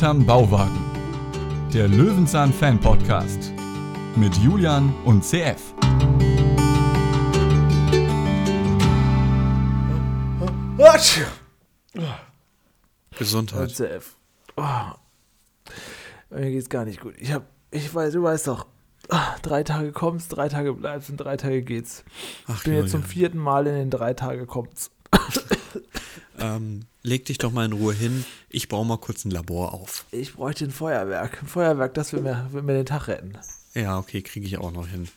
Hinterm Bauwagen. Der Löwenzahn Fan Podcast mit Julian und CF. Gesundheit. CF. Oh. Mir geht's gar nicht gut. Ich hab, ich weiß, du weißt doch, drei Tage kommst, drei Tage bleibst und drei Tage geht's. Ach, Ich bin jetzt zum vierten Mal in den drei Tage kommt's. Ähm, leg dich doch mal in Ruhe hin. Ich baue mal kurz ein Labor auf. Ich bräuchte ein Feuerwerk. Ein Feuerwerk, das will mir, will mir den Tag retten. Ja, okay, kriege ich auch noch hin.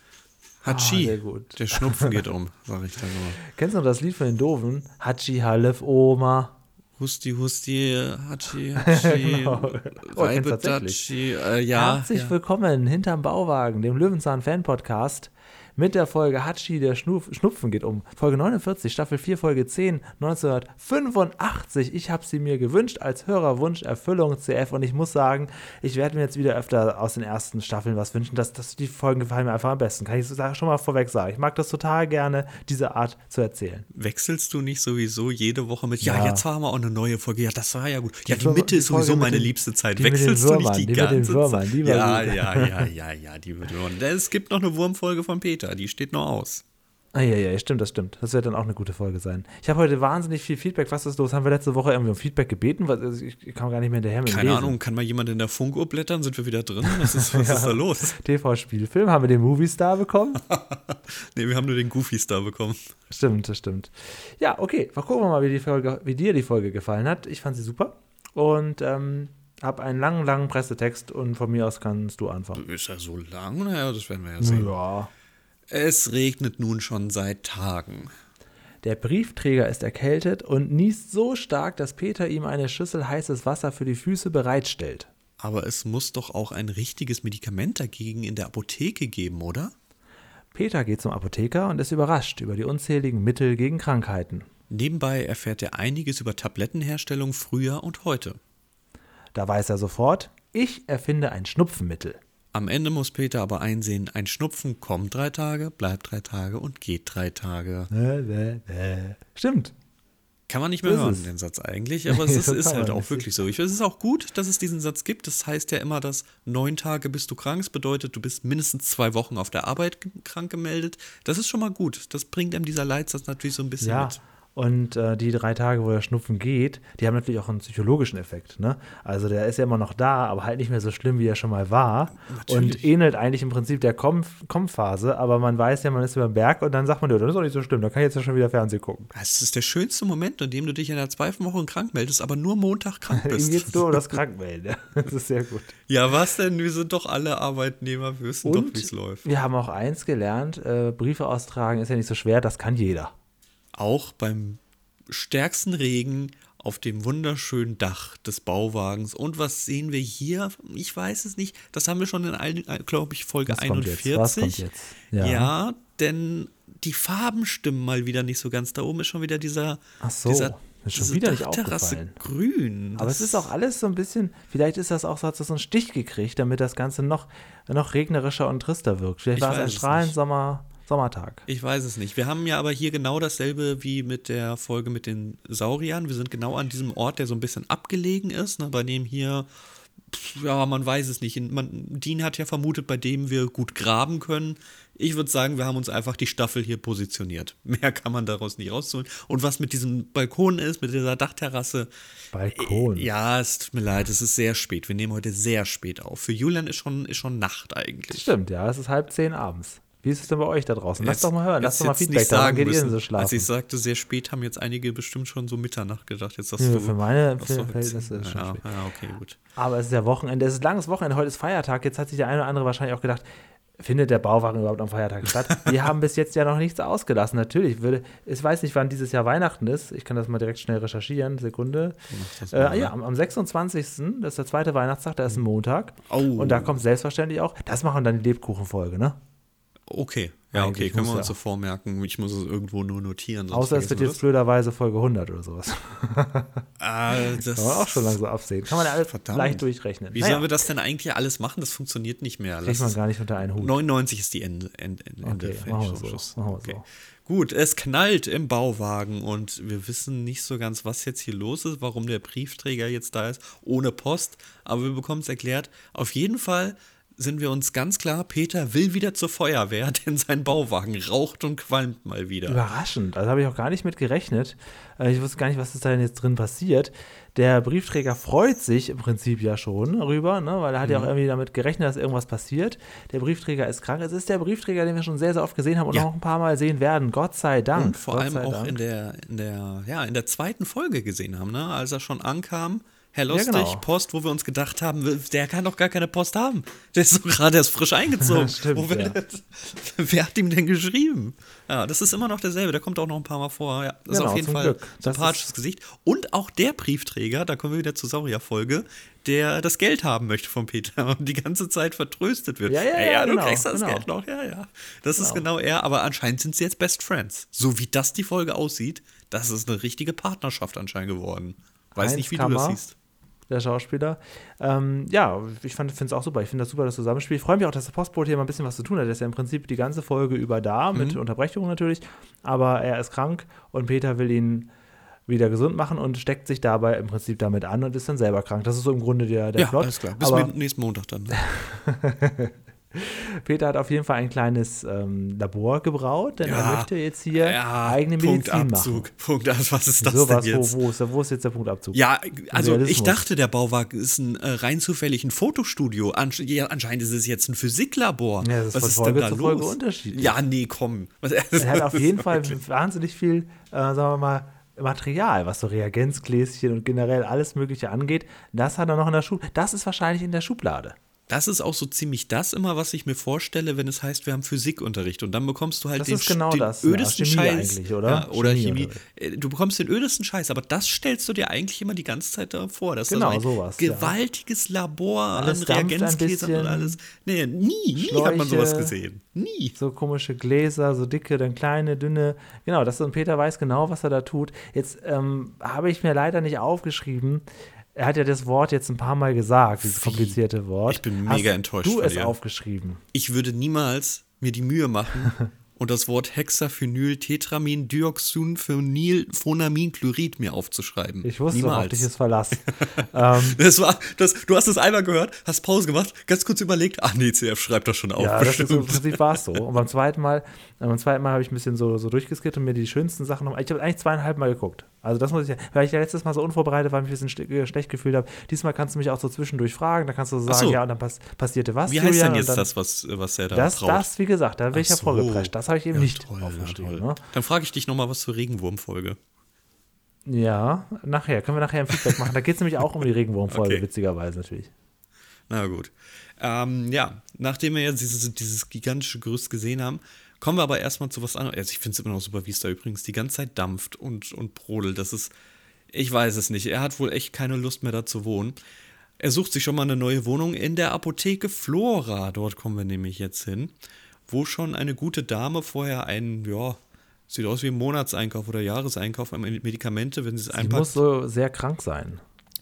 Hatschi. gut. Der Schnupfen geht um, sag ich dann nur. Kennst du noch das Lied von den Doofen? Hatschi, Halef, Oma. Husti, Husti, Hatschi, Hatschi, Genau. Oh? Reibedatschi. Äh, ja, Herzlich ja. willkommen hinterm Bauwagen, dem Löwenzahn-Fan-Podcast mit der Folge Hatschi, der Schnuf Schnupfen geht um. Folge 49, Staffel 4, Folge 10, 1985. Ich habe sie mir gewünscht als Hörerwunsch, Erfüllung, CF. Und ich muss sagen, ich werde mir jetzt wieder öfter aus den ersten Staffeln was wünschen. Das, das, die Folgen gefallen mir einfach am besten. Kann ich schon mal vorweg sagen. Ich mag das total gerne, diese Art zu erzählen. Wechselst du nicht sowieso jede Woche mit, ja, Ja. jetzt haben wir auch eine neue Folge. Ja, das war ja gut. Ja, die Mitte die ist sowieso meine den- liebste Zeit. Wechselst du nicht die die ganze Zeit? ja, ja, ja, ja, ja, die mit Würmern. Es gibt noch eine Wurmfolge von Peter, die steht noch aus. Ah, ja, ja, stimmt, das stimmt. Das wird dann auch eine gute Folge sein. Ich habe heute wahnsinnig viel Feedback. Was ist los? Haben wir letzte Woche irgendwie um Feedback gebeten? Also ich, kam gar nicht mehr hinterher mit Keine Lesen. Ahnung, kann mal jemand in der Funkuhr blättern? Sind wir wieder drin? Was ist, was ist da los? TV-Spielfilm. Haben wir den Movie-Star bekommen? Nee, wir haben nur den Goofy-Star bekommen. stimmt, das stimmt. Ja, okay. Mal gucken wir mal, wie, die Folge, wie dir die Folge gefallen hat. Ich fand sie super. Und ähm, habe einen langen, langen Pressetext und von mir aus kannst du anfangen. Ist er so lang? Naja, das werden wir ja sehen. Ja. Es regnet nun schon seit Tagen. Der Briefträger ist erkältet und niest so stark, dass Peter ihm eine Schüssel heißes Wasser für die Füße bereitstellt. Aber es muss doch auch ein richtiges Medikament dagegen in der Apotheke geben, oder? Peter geht zum Apotheker und ist überrascht über die unzähligen Mittel gegen Krankheiten. Nebenbei erfährt er einiges über Tablettenherstellung früher und heute. Da weiß er sofort, ich erfinde ein Schnupfenmittel. Am Ende muss Peter aber einsehen, ein Schnupfen kommt drei Tage, bleibt drei Tage und geht drei Tage. Stimmt. Kann man nicht mehr ist hören, es. den Satz eigentlich, aber es ist, Das ist halt auch wirklich so. Ich, es ist auch gut, dass es diesen Satz gibt. Das heißt ja immer, dass neun Tage bist du krank. Das bedeutet, du bist mindestens zwei Wochen auf der Arbeit krank gemeldet. Das ist schon mal gut. Das bringt einem dieser Leitsatz natürlich so ein bisschen Ja. mit. Und äh, die drei Tage, wo der Schnupfen geht, die haben natürlich auch einen psychologischen Effekt. Ne? Also der ist ja immer noch da, aber halt nicht mehr so schlimm, wie er schon mal war. Und Natürlich. ähnelt eigentlich im Prinzip der Komm-Phase, aber man weiß ja, man ist über den Berg und dann sagt man, das ist doch nicht so schlimm, da kann ich jetzt ja schon wieder Fernsehen gucken. Es ist der schönste Moment, in dem du dich in der zweiten Woche krank meldest, aber nur Montag krank Ihm bist. geht es nur um das Krankmelden. Das ist sehr gut. ja, was denn? Wir sind doch alle Arbeitnehmer. Wir wissen doch, Und wie es läuft. wir haben auch eins gelernt, äh, Briefe austragen ist ja nicht so schwer, das kann jeder. Auch beim stärksten Regen auf dem wunderschönen Dach des Bauwagens. Und was sehen wir hier? Ich weiß es nicht. Das haben wir schon in, glaube ich, Folge Was kommt jetzt? 41. Was kommt jetzt? Ja. Ja. denn die Farben stimmen mal wieder nicht so ganz. Da oben ist schon wieder dieser, Ach so, dieser ist schon wieder nicht aufgefallen. grün. Aber es ist auch alles so ein bisschen, vielleicht ist das auch so, hat das so einen Stich gekriegt, damit das Ganze noch, noch regnerischer und trister wirkt. Vielleicht Ich war es ein weiß es strahlend nicht. Sommer, Sommertag. Ich weiß es nicht. Wir haben ja aber hier genau dasselbe wie mit der Folge mit den Sauriern. Wir sind genau an diesem Ort, der so ein bisschen abgelegen ist, ne, bei dem hier, ja, man weiß es nicht. Man, Dean hat ja vermutet, bei dem wir gut graben können. Ich würde sagen, wir haben uns einfach die Staffel hier positioniert. Mehr kann man daraus nicht rausholen. Und was mit diesem Balkon ist, mit dieser Dachterrasse, Balkon. ja, es tut mir leid, es ist sehr spät. Wir nehmen heute sehr spät auf. Für Julian ist schon, ist schon Nacht eigentlich. Stimmt, ja, es ist halb zehn abends. Wie ist es denn bei euch da draußen? Lass Jetzt- doch mal hören, lass doch mal Feedback da, sagen geht ihr denn müssen. so schlafen? Als ich sagte, sehr spät, haben jetzt einige bestimmt schon so Mitternacht gedacht. Jetzt sagst Ja, du, für meine Verhältnisse ist schon ja, spät. ja, okay, gut. Aber es ist ja Wochenende, es ist langes Wochenende, heute ist Feiertag. Jetzt hat sich der eine oder andere wahrscheinlich auch gedacht, findet der Bauwagen überhaupt am Feiertag statt? Wir haben bis jetzt ja noch nichts ausgelassen. Natürlich würde, ich weiß nicht, wann dieses Jahr Weihnachten ist. Ich kann das mal direkt schnell recherchieren. Sekunde. mal, Äh, ja, ne? am, am 26. Das ist der zweite Weihnachtstag, der ist ein Montag. Oh. Und da kommt selbstverständlich auch, das machen dann die Lebkuchenfolge, ne? Okay, Ja, okay, können wir uns so vormerken. Ich muss es irgendwo nur notieren. Außer es wird jetzt blöderweise Folge 100 oder sowas. das. Ah, das Kann man auch schon langsam absehen. Kann man alles Verdammt. leicht durchrechnen. Wie Naja, sollen wir das denn eigentlich alles machen? Das funktioniert nicht mehr. kriegt man gar nicht unter einen Hut. 99 ist die Ende. Ende, Ende Okay, machen wir so. Machen wir Okay. so. Gut, es knallt im Bauwagen und wir wissen nicht so ganz, was jetzt hier los ist, warum der Briefträger jetzt da ist, ohne Post. Aber wir bekommen es erklärt. Auf jeden Fall sind wir uns ganz klar, Peter will wieder zur Feuerwehr, denn sein Bauwagen raucht und qualmt mal wieder. Überraschend. Also habe ich auch gar nicht mit gerechnet. Äh, Ich wusste gar nicht, was ist da denn jetzt drin passiert. Der Briefträger freut sich im Prinzip ja schon darüber, ne? weil er hat ja Mhm. auch irgendwie damit gerechnet, dass irgendwas passiert. Der Briefträger ist krank. Es ist der Briefträger, den wir schon sehr, sehr oft gesehen haben und Ja. noch ein paar Mal sehen werden. Gott sei Dank. Und vor Gott allem auch Dank. in der, in der, ja, in der zweiten Folge gesehen haben, ne? als er schon ankam. Herr Ja, Lustig, genau. Post, wo wir uns gedacht haben, der kann doch gar keine Post haben. Der ist so gerade erst frisch eingezogen. Stimmt, wir ja. wer hat ihm denn geschrieben? Ja, das ist immer noch derselbe, der kommt auch noch ein paar Mal vor. Ja, das ist Genau, auf jeden Fall Glück. ein sympathisches Gesicht. Und auch der Briefträger, da kommen wir wieder zur Saurierfolge, der das Geld haben möchte von Peter und die ganze Zeit vertröstet wird. Ja, ja, Ey, ja, du genau, kriegst das genau. Geld noch, ja, ja. Das ist genau er, aber anscheinend sind sie jetzt Best Friends. So wie das die Folge aussieht, das ist eine richtige Partnerschaft anscheinend geworden. Weiß Heinz nicht, wie Kammer. du das siehst. Der Schauspieler. Ähm, ja, ich finde es auch super. Ich finde das super, das Zusammenspiel. Ich freue mich auch, dass der Postbote hier mal ein bisschen was zu tun hat. Der ist ja im Prinzip die ganze Folge über da, Mhm. mit Unterbrechungen natürlich. Aber er ist krank und Peter will ihn wieder gesund machen und steckt sich dabei im Prinzip damit an und ist dann selber krank. Das ist so im Grunde der, der Ja, Plot. alles klar. Bis Aber nächsten Montag dann. Peter hat auf jeden Fall ein kleines ähm, Labor gebraut, denn er möchte jetzt hier eigene Medizin Punktabzug. machen. Punkt, was ist das Sowas, denn jetzt? wo, wo, ist, wo ist jetzt der Punktabzug? Ja, also ich dachte, der Bauwagen ist ein äh, rein zufällig ein Fotostudio. Ansch ja, anscheinend ist es jetzt ein Physiklabor. Ja, das ist Was ist Folge denn da los? Folge unterschiedlich. Ja, nee, komm. Was, Er hat auf jeden Fall wahnsinnig viel, äh, sagen wir mal, Material, was so Reagenzgläschen und generell alles Mögliche angeht. Das hat er noch in der Schublade. Das ist wahrscheinlich in der Schublade. Das ist auch so ziemlich das immer, was ich mir vorstelle, wenn es heißt, wir haben Physikunterricht. Und dann bekommst du halt Das den, ist genau den das, ja. ödesten Chemie Scheiß. eigentlich, oder? Ja, oder Chemie. Chemieunterricht. Äh, Du bekommst den ödesten Scheiß, aber das stellst du dir eigentlich immer die ganze Zeit vor. Das Genau, ist also ein sowas, ja. gewaltiges Labor Alles an Reagenzgläsern und alles. Nee, nie, nie hat man Schläuche. sowas gesehen. Nie. So komische Gläser, so dicke, dann kleine, dünne. Genau, das und Peter weiß genau, was er da tut. Jetzt ähm, habe ich mir leider nicht aufgeschrieben. Er hat ja das Wort jetzt ein paar Mal gesagt, dieses komplizierte Wort. Ich bin Hast mega enttäuscht Du von es dir. aufgeschrieben. Ich würde niemals mir die Mühe machen und das Wort Hexaphenyl Tetramin Dioxynphenyl Phonamidchlorid mir aufzuschreiben. Ich wusste, niemals. auf dich ist Verlass. ähm, Das war, das, du hast es einmal gehört, hast Pause gemacht, ganz kurz überlegt, ach nee, CF schreibt das schon auf. Ja, das ist, im bestimmt. Prinzip war es so. Und beim zweiten Mal, beim zweiten Mal habe ich ein bisschen so, so durchgeskippt und mir die schönsten Sachen noch. Ich habe eigentlich zweieinhalb Mal geguckt. Also das muss ich, weil ich ja letztes Mal so unvorbereitet war, mich ein bisschen sch schlecht gefühlt habe. Diesmal kannst du mich auch so zwischendurch fragen, da kannst du so sagen, so. ja, und dann pass passierte was. Wie heißt Julian, denn und jetzt dann, das, was, was er da Das, braut? das, wie gesagt, da bin ich Ach ja so. vorgeprescht. Das habe ich eben Ja, nicht toll, ja, aufgeschrieben. Ne? Dann frage ich dich nochmal was zur Regenwurmfolge. Ja, nachher. Können wir nachher ein Feedback machen. Da geht es nämlich auch um die Regenwurmfolge, Okay. witzigerweise natürlich. Na gut. Ähm, ja, nachdem wir jetzt dieses, dieses gigantische Gerüst gesehen haben, kommen wir aber erstmal zu was anderem. Also ich finde es immer noch super, wie es da übrigens die ganze Zeit dampft und, und brodelt. Das ist, ich weiß es nicht. Er hat wohl echt keine Lust mehr da zu wohnen. Er sucht sich schon mal eine neue Wohnung in der Apotheke Flora. Dort kommen wir nämlich jetzt hin, wo schon eine gute Dame vorher einen, ja, sieht aus wie ein Monatseinkauf oder Jahreseinkauf an Medikamente, wenn sie es einpackt. muss so sehr krank sein.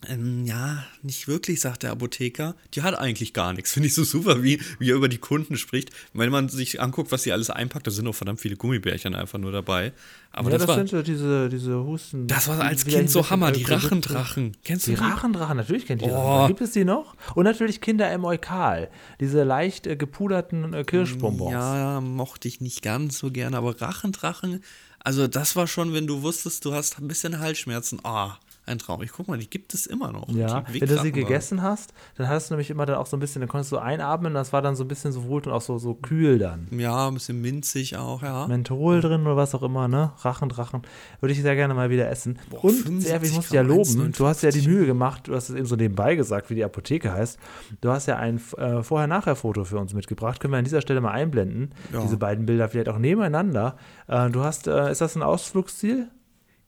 Ähm, ja, nicht wirklich, sagt der Apotheker. Die hat eigentlich gar nichts. Finde ich so super, wie, wie er über die Kunden spricht. Wenn man sich anguckt, was sie alles einpackt, da sind auch verdammt viele Gummibärchen einfach nur dabei. Aber ja, das, das, war, sind so diese, diese Husten. das war als Kind so Hammer. Die Produkte. Rachendrachen. Kennst du Die die? Rachendrachen, natürlich kennt ihr die Oh. Rachendrachen. Gibt es die noch? Und natürlich Kinder im Eukal. Diese leicht äh, gepuderten äh, Kirschbonbons. Ja, mochte ich nicht ganz so gerne. Aber Rachendrachen, also das war schon, wenn du wusstest, du hast ein bisschen Halsschmerzen. Ah, ein Traum. Ich guck mal, die gibt es immer noch. Ja, wenn du sie gegessen hast, dann hast du nämlich immer dann auch so ein bisschen, dann konntest du einatmen, das war dann so ein bisschen so wohl und auch so, so kühl dann. Ja, ein bisschen minzig auch, ja. Menthol drin oder was auch immer, ne? Rachendrachen. Würde ich sehr gerne mal wieder essen. Boah, und 75 sehr, ich muss dir ja loben, du hast ja die 1,59. Mühe gemacht, du hast es eben so nebenbei gesagt, wie die Apotheke heißt. Du hast ja ein äh, Vorher-Nachher-Foto für uns mitgebracht. Können wir an dieser Stelle mal einblenden. Ja. Diese beiden Bilder vielleicht auch nebeneinander. Äh, du hast, äh, ist das ein Ausflugsziel?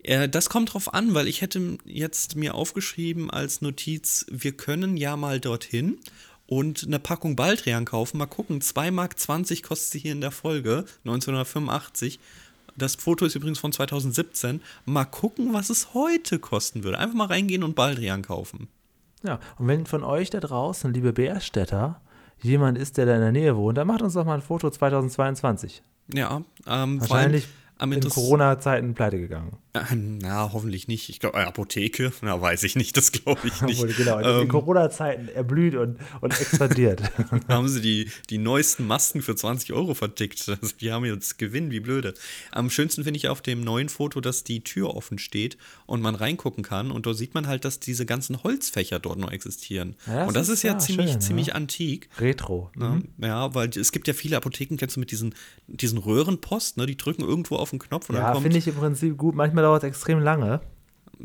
Äh, das kommt drauf an, weil ich hätte jetzt mir aufgeschrieben als Notiz, wir können ja mal dorthin und eine Packung Baldrian kaufen. Mal gucken, 2,20 Mark kostet sie hier in der Folge, 1985. Das Foto ist übrigens von 2017. Mal gucken, was es heute kosten würde. Einfach mal reingehen und Baldrian kaufen. Ja, und wenn von euch da draußen, liebe Bärstädter, jemand ist, der da in der Nähe wohnt, dann macht uns doch mal ein Foto 2022. Ja, ähm, Wahrscheinlich am in Corona-Zeiten pleite gegangen. Äh, Na, hoffentlich nicht. Ich glaube, Apotheke, na, weiß ich nicht, das glaube ich nicht. Genau, in Ähm, Corona-Zeiten erblüht und, und expandiert. Da haben sie die, die neuesten Masken für 20 Euro vertickt. Also die haben jetzt Gewinn, wie blöde. Am schönsten finde ich auf dem neuen Foto, dass die Tür offen steht und man reingucken kann. Und dort sieht man halt, dass diese ganzen Holzfächer dort noch existieren. Ja, das und das ist- ist, ja, ja, ziemlich, schön, ziemlich ja. antik. Retro. Ne? Ja, weil es gibt ja viele Apotheken, kennst du mit diesen, diesen Röhrenpost, ne? Die drücken irgendwo auf den Knopf und Ja, dann kommt. finde ich im Prinzip gut. Manchmal dauert es extrem lange.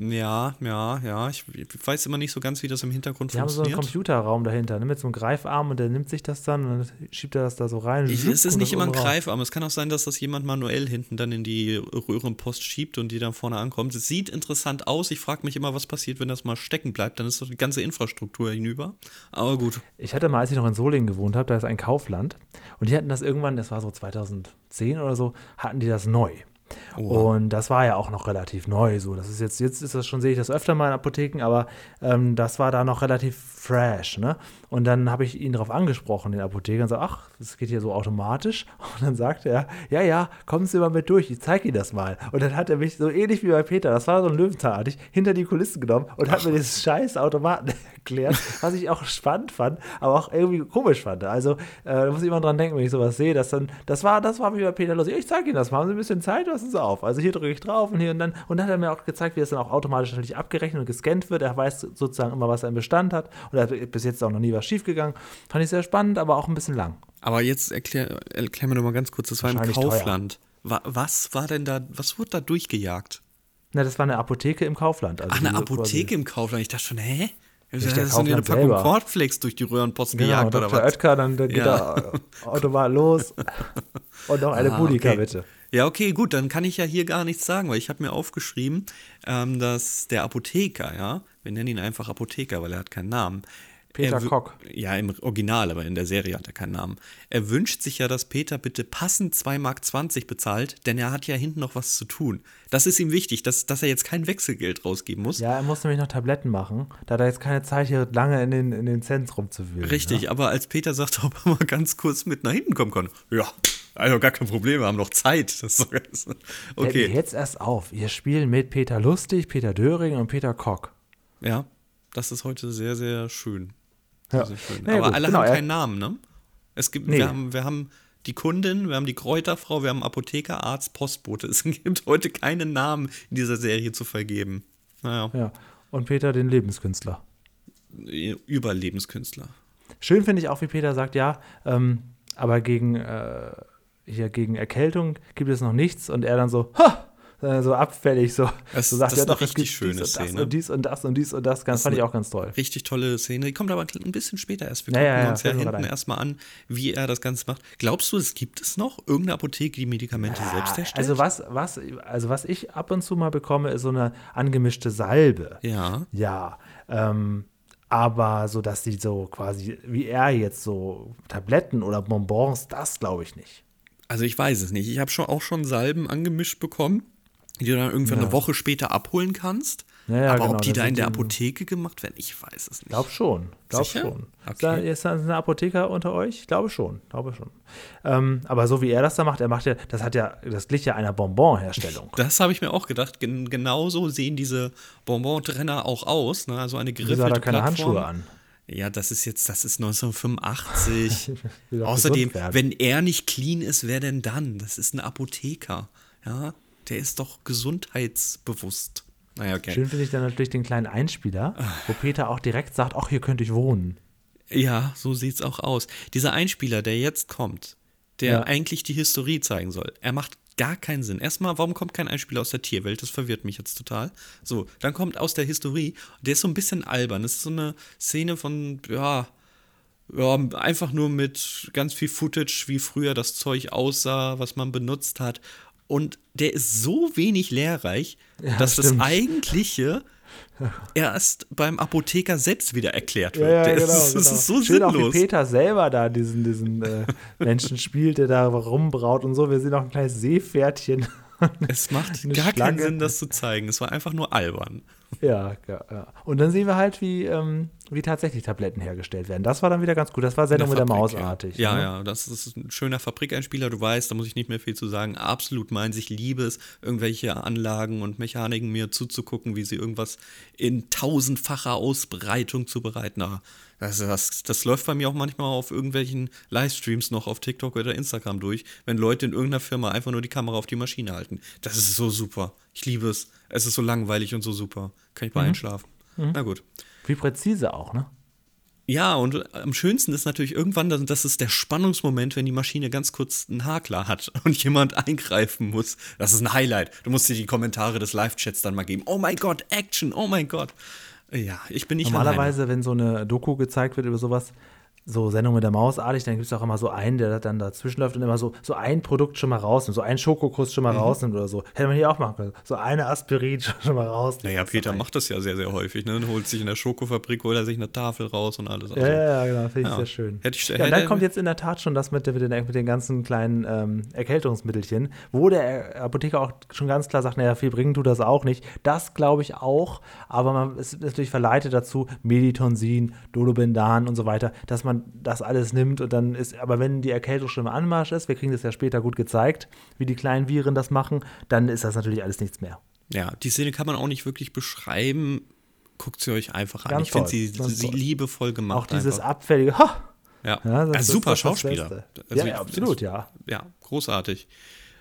Ja, ja, ja. Ich, ich weiß immer nicht so ganz, wie das im Hintergrund Die haben so einen funktioniert. Computerraum dahinter, ne, mit so einem Greifarm und der nimmt sich das dann und schiebt er das da so rein. Ich, es ist nicht immer ein. Greifarm. Es kann auch sein, dass das jemand manuell hinten dann in die Röhrenpost schiebt und die dann vorne ankommt. Es sieht interessant aus. Ich frage mich immer, was passiert, wenn das mal stecken bleibt. Dann ist doch die ganze Infrastruktur hinüber. Aber gut. Ich hatte mal, als ich noch in Solingen gewohnt habe, da ist ein Kaufland und die hatten das irgendwann, das war so 2010 oder so, hatten die das neu. Und das war ja auch noch relativ neu. So, das ist jetzt, jetzt ist das schon, sehe ich das öfter mal in Apotheken, aber ähm, das war da noch relativ fresh, ne? Und dann habe ich ihn darauf angesprochen, den Apotheker, und so, ach, das geht hier so automatisch. Und dann sagte er, ja, ja, kommen Sie mal mit durch, ich zeige Ihnen das mal. Und dann hat er mich so ähnlich wie bei Peter, das war so ein Löwenzahnartig, hinter die Kulissen genommen und hat mir dieses scheiß Automaten erklärt, was ich auch spannend fand, aber auch irgendwie komisch fand. Also, äh, da muss ich immer dran denken, wenn ich sowas sehe, dass dann, das war, das war wie bei Peter los. Ich zeige Ihnen das mal, haben Sie ein bisschen Zeit, lassen Sie auf. Also hier drücke ich drauf und hier und dann, und dann hat er mir auch gezeigt, wie das dann auch automatisch natürlich abgerechnet und gescannt wird. Er weiß sozusagen immer, was er im Bestand hat. Und er hat bis jetzt auch noch nie was schiefgegangen. Fand ich sehr spannend, aber auch ein bisschen lang. Aber jetzt erklär, erklär mir noch mal ganz kurz. Das war im teuer. Kaufland. Wa was war denn da, was wurde da durchgejagt? Na, das war eine Apotheke im Kaufland. Also Ach, eine Apotheke im Kaufland. Ich dachte schon, hä? Das der ist so eine Packung selber. Cornflakes durch die Röhrenpost Genau, gejagt oder Dr. was? Oetker, dann, geht Ja. er Automat los. Und noch eine Ah, Budika, okay. bitte. Ja, okay, gut, dann kann ich ja hier gar nichts sagen, weil ich habe mir aufgeschrieben, ähm, dass der Apotheker, ja, wir nennen ihn einfach Apotheker, weil er hat keinen Namen. Peter Er Koch. Ja, im Original, aber in der Serie hat er keinen Namen. Er wünscht sich ja, dass Peter bitte passend 2,20 Mark bezahlt, denn er hat ja hinten noch was zu tun. Das ist ihm wichtig, dass, dass er jetzt kein Wechselgeld rausgeben muss. Ja, er muss nämlich noch Tabletten machen. Da hat er jetzt keine Zeit, hier lange in den, in den Zentrum zu wühlen. Richtig, Ne? aber als Peter sagt, ob er mal ganz kurz mit nach hinten kommen kann, ja, also gar kein Problem, wir haben noch Zeit. Das ist okay. mir jetzt erst auf. Wir spielen mit Peter Lustig, Peter Döring und Peter Koch. Ja, das ist heute sehr, sehr schön. Ja. Schön. Naja, Aber gut, alle genau, haben keinen Namen, ne? Es gibt, Nee. wir, haben, wir haben die Kundin, wir haben die Kräuterfrau, wir haben Apotheker, Arzt, Postbote. Es gibt heute keinen Namen in dieser Serie zu vergeben. Naja, Ja. Und Peter den Lebenskünstler. Überlebenskünstler. Schön finde ich auch, wie Peter sagt, ja, ähm, aber gegen, äh, hier gegen Erkältung gibt es noch nichts. Und er dann so, ha! Äh, So abfällig, so, Das- so sagt das ja ist eine richtig schöne dies und das Szene. und dies und das und dies und das. Ganz, ist fand ich auch ganz toll. Richtig tolle Szene. Die kommt aber ein bisschen später erst. Wir gucken ja, ja, uns ja hinten erstmal an, wie er das Ganze macht. Glaubst du, es gibt es noch? Irgendeine Apotheke, die Medikamente selbst herstellt? Also was, was, also was ich ab und zu mal bekomme, ist so eine angemischte Salbe. Ja. Ja, ähm, aber so, dass die so quasi, wie er jetzt so Tabletten oder Bonbons, das glaube ich nicht. Also ich weiß es nicht. Ich habe schon auch schon Salben angemischt bekommen, die du dann irgendwann Ja. eine Woche später abholen kannst. Ja, ja, Aber genau, ob die da in der Apotheke gemacht werden, ich weiß es nicht. Glaub schon, glaub Sicher? schon. Okay. Ist da, ist da ein Apotheker unter euch? Glaube schon, glaube schon. Ähm, aber so wie er das da macht, er macht ja, das hat ja, das glich ja einer Bonbon-Herstellung. Das habe ich mir auch gedacht. Gen genauso sehen diese Bonbon-Trenner auch aus. Ne? Also eine Wieso hat er geriffelte keine Plattform. Handschuhe an? Ja, das ist jetzt, das ist 1985. Will doch Außerdem, wenn er nicht clean ist, wer denn dann? Das ist ein Apotheker. Ja, der ist doch gesundheitsbewusst. Naja, okay. Schön finde ich dann natürlich den kleinen Einspieler, wo Peter auch direkt sagt, ach, hier könnte ich wohnen. Ja, so sieht's auch aus. Dieser Einspieler, der jetzt kommt, der Ja. eigentlich die Historie zeigen soll, er macht gar keinen Sinn. Erstmal, warum kommt kein Einspieler aus der Tierwelt? Das verwirrt mich jetzt total. So, dann kommt aus der Historie, der ist so ein bisschen albern. Das ist so eine Szene von, ja, ja, einfach nur mit ganz viel Footage, wie früher das Zeug aussah, was man benutzt hat. Und der ist so wenig lehrreich, dass stimmt. das eigentliche erst beim Apotheker selbst wieder erklärt wird. Ja, ja, genau, ist, genau. Das ist so Schön auch, wie sinnlos. Peter selber da diesen, diesen äh, Menschen spielt, der da rumbraut und so. Wir sehen auch ein kleines Seepferdchen. Es macht gar keinen Schlange. Sinn, das zu zeigen. Es war einfach nur albern. Ja, ja, ja. Und dann sehen wir halt, wie, ähm, wie tatsächlich Tabletten hergestellt werden. Das war dann wieder ganz gut. Das war Sendung In mit der Fabrik, Maus artig. Ja, ne? ja, das ist ein schöner Fabrikeinspieler. Du weißt, da muss ich nicht mehr viel zu sagen. Absolut meins. Ich liebe es, irgendwelche Anlagen und Mechaniken mir zuzugucken, wie sie irgendwas in tausendfacher Ausbreitung zubereiten. Ah, Das, das, das läuft bei mir auch manchmal auf irgendwelchen Livestreams noch auf TikTok oder Instagram durch, wenn Leute in irgendeiner Firma einfach nur die Kamera auf die Maschine halten. Das ist so super. Ich liebe es. Es ist so langweilig und so super. Kann ich Mhm. mal einschlafen. Na gut. Wie präzise auch, ne? Ja, und am schönsten ist natürlich irgendwann, das- ist der Spannungsmoment, wenn die Maschine ganz kurz einen Hakler hat und jemand eingreifen muss. Das ist ein Highlight. Du musst dir die Kommentare des Live-Chats dann mal geben. Oh mein Gott, Action, oh mein Gott. Ja, ich bin nicht Normalerweise, wenn so eine Doku gezeigt wird über sowas, so Sendung mit der Maus artig, dann gibt es auch immer so einen, der dann dazwischen läuft und immer so, so ein Produkt schon mal rausnimmt, so einen Schokokuss schon mal Mhm. rausnimmt oder so. Hätte man hier auch machen können. So eine Aspirin schon mal rausnimmt. Naja, Peter macht das ja sehr, sehr häufig. Ne? Holt sich in der Schokofabrik, holt er sich eine Tafel raus und alles. Also, Ja, ja, ja, genau, finde ich Ja. sehr schön. Hätte ich- ja, und dann kommt jetzt in der Tat schon das mit, der- mit, den, mit den ganzen kleinen ähm, Erkältungsmittelchen, wo der Apotheker auch schon ganz klar sagt, naja, viel bringen tut das auch nicht. Das glaube ich auch, aber man ist natürlich verleitet dazu, Meditonsin, Dolobendan und so weiter, dass man das alles nimmt und dann ist, aber wenn die Erkältung schon im Anmarsch ist, wir kriegen das ja später gut gezeigt, wie die kleinen Viren das machen, dann ist das natürlich alles nichts mehr. Ja, die Szene kann man auch nicht wirklich beschreiben. Guckt sie euch einfach an. Ganz ich finde sie, sie liebevoll gemacht. Auch dieses einfach. abfällige, ha! Ja, Ja, das super das das Schauspieler. Also Ja, ja, absolut, ja. Ja, großartig.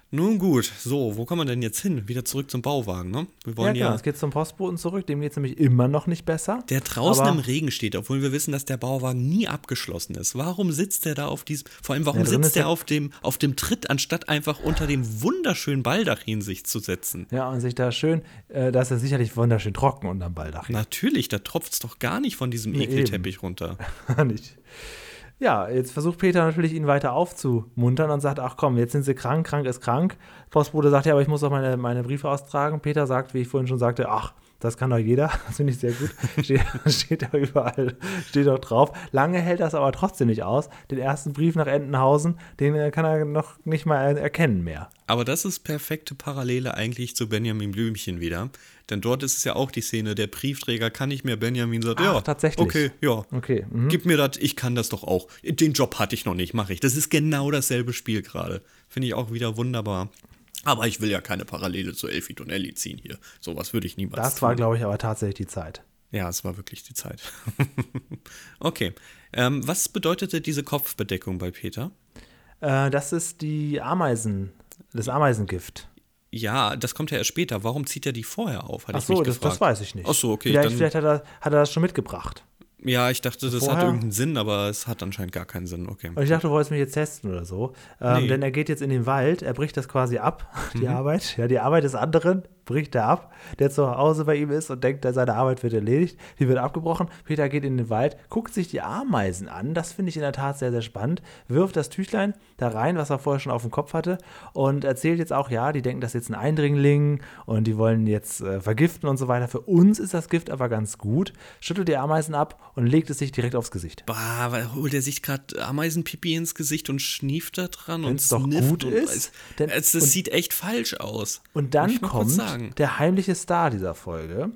Nun gut, so, wo kommen wir denn jetzt hin? Wieder zurück zum Bauwagen, ne? Wir Ja, wollen genau, ja. es geht zum Postboten zurück, dem geht es nämlich immer noch nicht besser. der draußen im Regen steht, obwohl wir wissen, dass der Bauwagen nie abgeschlossen ist. Warum sitzt er da auf diesem, vor allem, warum Ja, sitzt er ja- auf dem, auf dem Tritt, anstatt einfach unter dem wunderschönen Baldachin sich zu setzen? Ja, und sich da schön, äh, da ist er sicherlich wunderschön trocken unterm Baldach. Natürlich, da tropft es doch gar nicht von diesem Nee, Ekelteppich runter. nicht. Ja, jetzt versucht Peter natürlich, ihn weiter aufzumuntern und sagt, ach komm, jetzt sind sie krank, krank ist krank. Postbote sagt, ja, aber ich muss auch meine, meine Briefe austragen. Peter sagt, wie ich vorhin schon sagte, ach, das kann doch jeder. Das finde ich sehr gut. Steht, steht da überall, steht doch drauf. Lange hält das aber trotzdem nicht aus. Den ersten Brief nach Entenhausen, den äh, kann er noch nicht mal erkennen mehr. Aber das ist perfekte Parallele eigentlich zu Benjamin Blümchen wieder. Denn dort ist es ja auch die Szene, der Briefträger kann nicht mehr, Benjamin sagt, Ach, ja, tatsächlich. okay, ja, Okay. Mhm. gib mir das, ich kann das doch auch. Den Job hatte ich noch nicht, mache ich. Das ist genau dasselbe Spiel gerade. Finde ich auch wieder wunderbar. Aber ich will ja keine Parallele zu Elfie Donnelly ziehen hier. Sowas würde ich niemals Das war, glaube ich, aber tatsächlich die Zeit. Ja, es war wirklich die Zeit. okay. Ähm, was bedeutete diese Kopfbedeckung bei Peter? Äh, das ist die Ameisen, das Ameisengift. Ja, das kommt ja erst später. Warum zieht er die vorher auf? Hatte Ach so, das, das weiß ich nicht. Ach so, okay. Vielleicht, vielleicht hat, er, hat er das schon mitgebracht. Ja, ich dachte, das hat vorher? irgendeinen Sinn, aber es hat anscheinend gar keinen Sinn. Okay. Und ich dachte, du wolltest mich jetzt testen oder so. Ähm, Nee. Denn er geht jetzt in den Wald, er bricht das quasi ab, die Mhm. Arbeit. Ja, die Arbeit des anderen bricht er ab, der zu Hause bei ihm ist und denkt, seine Arbeit wird erledigt. Die wird abgebrochen. Peter geht in den Wald, guckt sich die Ameisen an. Das finde ich in der Tat sehr, sehr spannend. Wirft das Tüchlein da rein, was er vorher schon auf dem Kopf hatte. Und erzählt jetzt auch, ja, die denken, das ist jetzt ein Eindringling und die wollen jetzt äh, vergiften und so weiter. Für uns ist das Gift aber ganz gut. Schüttelt die Ameisen ab und legt es sich direkt aufs Gesicht. Bah, weil holt er sich gerade Ameisenpipi ins Gesicht und schnieft da dran und Wenn's doch snifft gut und ist, denn- es, das und- sieht echt falsch aus. Und dann kommt sagen. der heimliche Star dieser Folge.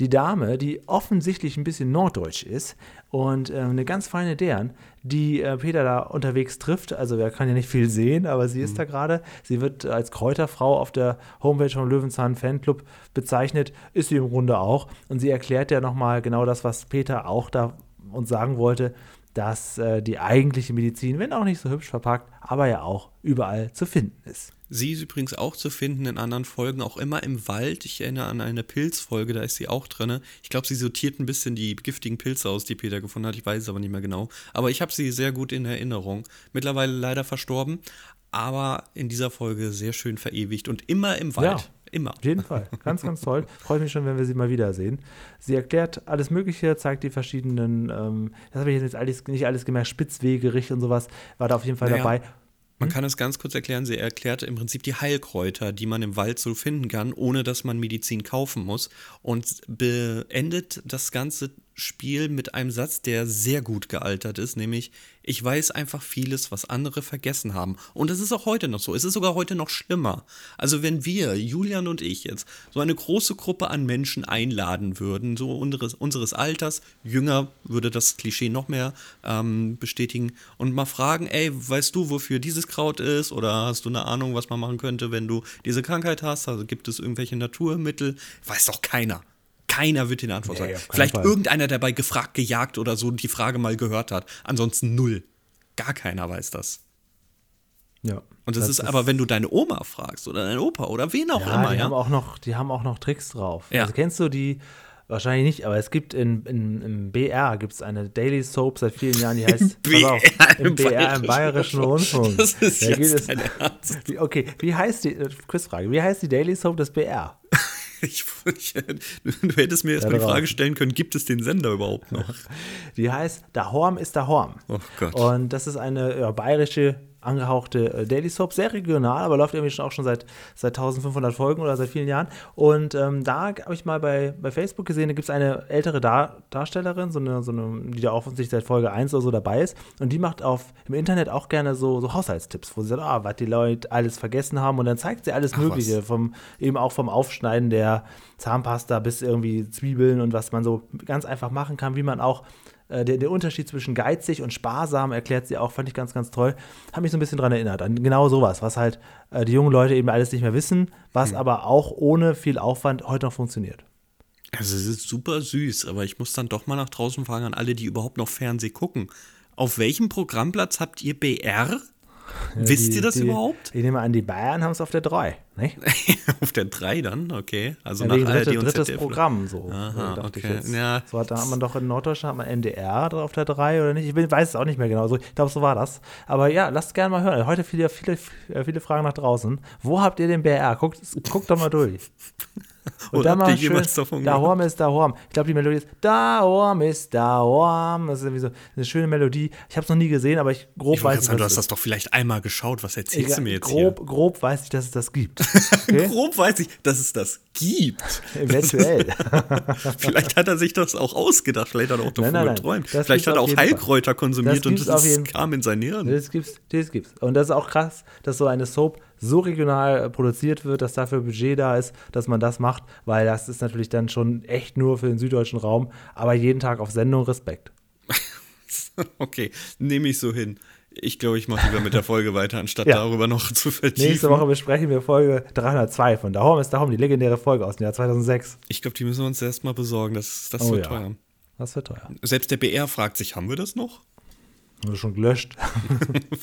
Die Dame, die offensichtlich ein bisschen norddeutsch ist und äh, eine ganz feine Dern, die äh, Peter da unterwegs trifft. Also wer kann ja nicht viel sehen, aber sie Mhm. ist da gerade. Sie wird als Kräuterfrau auf der Homepage vom Löwenzahn Fanclub bezeichnet, ist sie im Grunde auch. Und sie erklärt ja nochmal genau das, was Peter auch da uns sagen wollte, dass äh, die eigentliche Medizin, wenn auch nicht so hübsch verpackt, aber ja auch überall zu finden ist. Sie ist übrigens auch zu finden in anderen Folgen, auch immer im Wald. Ich erinnere an eine Pilzfolge, da ist sie auch drin. Ich glaube, sie sortiert ein bisschen die giftigen Pilze aus, die Peter gefunden hat. Ich weiß es aber nicht mehr genau. Aber ich habe sie sehr gut in Erinnerung. Mittlerweile leider verstorben, aber in dieser Folge sehr schön verewigt und immer im Wald. Ja. Immer. Auf jeden Fall. Ganz, ganz toll. Freut mich schon, wenn wir sie mal wiedersehen. Sie erklärt alles Mögliche, zeigt die verschiedenen, ähm, das habe ich jetzt alles, nicht alles gemerkt, Spitzwegerich und sowas, war da auf jeden Fall Naja. dabei. Man kann es ganz kurz erklären. Sie erklärt im Prinzip die Heilkräuter, die man im Wald so finden kann, ohne dass man Medizin kaufen muss. Und beendet das ganze Spiel mit einem Satz, der sehr gut gealtert ist, nämlich ich weiß einfach vieles, was andere vergessen haben. Und das ist auch heute noch so. Es ist sogar heute noch schlimmer. Also wenn wir, Julian und ich jetzt, so eine große Gruppe an Menschen einladen würden, so unseres, unseres Alters, jünger würde das Klischee noch mehr ähm, bestätigen, und mal fragen, ey, weißt du, wofür dieses Kraut ist? Oder hast du eine Ahnung, was man machen könnte, wenn du diese Krankheit hast? Also gibt es irgendwelche Naturmittel? Weiß doch keiner. Keiner wird den Antwort Nee, sagen. Vielleicht Fall. irgendeiner, der bei gefragt, gejagt oder so die Frage mal gehört hat. Ansonsten null. Gar keiner weiß das. Ja. Und das, ist, aber, wenn du deine Oma fragst oder deinen Opa oder wen auch ja, immer, die ja. haben auch noch, die haben auch noch Tricks drauf. Ja. Also kennst du die? Wahrscheinlich nicht, aber es gibt in, in, im BR gibt es eine Daily Soap seit vielen Jahren, die heißt BR auf, im im BR im Bayerischen Rundfunk. Das ist Da jetzt es- Okay, wie heißt die, äh, Quizfrage, wie heißt die Daily Soap des BR? Ich, ich, du hättest mir jetzt Ja, mal die. Frage stellen können, gibt es den Sender überhaupt noch? Die heißt Da Horm ist da Horm. Oh Gott. Und das ist eine ja, bayerische angehauchte äh, Daily Soap, sehr regional, aber läuft irgendwie schon auch schon seit, seit 1500 Folgen oder seit vielen Jahren. Und ähm, da habe ich mal bei, bei Facebook gesehen, da gibt es eine ältere Dar Darstellerin, so eine, so eine, die da offensichtlich seit Folge 1 oder so dabei ist. Und die macht auf im Internet auch gerne so, so Haushaltstipps, wo sie sagt, ah, was die Leute alles vergessen haben. Und dann zeigt sie alles Ach, Mögliche, was. vom, eben auch vom Aufschneiden der Zahnpasta bis irgendwie Zwiebeln und was man so ganz einfach machen kann, wie man auch äh, der, der Unterschied zwischen geizig und sparsam erklärt sie auch, fand ich ganz, ganz toll. Hat mich so ein bisschen dran erinnert, an genau sowas, was halt äh, die jungen Leute eben alles nicht mehr wissen, was Hm. aber auch ohne viel Aufwand heute noch funktioniert. Also es ist super süß, aber ich muss dann doch mal nach draußen fragen an alle, die überhaupt noch Fernseh gucken. Auf welchem Programmplatz habt ihr BR? Wisst Die- ihr das die, überhaupt? Ich nehme an, die Bayern haben es auf der 3. Ne? Auf der 3 dann, okay. Also Ja, nach ARD dritte, und drittes ZDF. Programm so. Aha, ich okay. Ja. So hat, da hat man doch in Norddeutschland hat man NDR auf der 3 oder nicht? Ich bin- weiß es auch nicht mehr genau. So, ich glaube, so war das. Aber ja, lasst gerne mal hören. Heute viele, viele, viele Fragen nach draußen. Wo habt ihr den BR? Guckt, guckt doch mal durch. Und Oder dann mal schön, davon da? Horm ist da Horm. Ich glaube, die Melodie ist Da Horm ist da Horm. Das ist irgendwie so eine schöne Melodie. Ich habe es noch nie gesehen, aber ich grob Ich weiß sagen, du hast das doch vielleicht einmal geschaut. Was erzählst ist. du mir jetzt grob, grob weiß ich, dass es das gibt. hier? Okay? Grob weiß ich, dass es das gibt. Eventuell. Vielleicht hat er sich das auch ausgedacht. Vielleicht hat er auch davon Nein, nein, nein. geträumt. Das Vielleicht hat er auch jeden Fall. Heilkräuter konsumiert Das und das jeden- kam in sein Hirn. Das gibt's, das gibt's. Und das ist auch krass, dass so eine Soap so regional produziert wird, dass dafür Budget da ist, dass man das macht, weil das ist natürlich dann schon echt nur für den süddeutschen Raum, aber jeden Tag auf Sendung Respekt. Okay, nehme ich so hin. Ich glaube, ich mache lieber mit der Folge weiter, anstatt Ja. darüber noch zu vertiefen. Nächste Woche besprechen wir Folge 302 von Dahom ist Dahom, die legendäre Folge aus dem Jahr 2006. Ich glaube, die müssen wir uns erstmal besorgen. Das, das Oh wird ja. teuer. Das wird teuer. Selbst der BR fragt sich, haben wir das noch? Wurde schon gelöscht.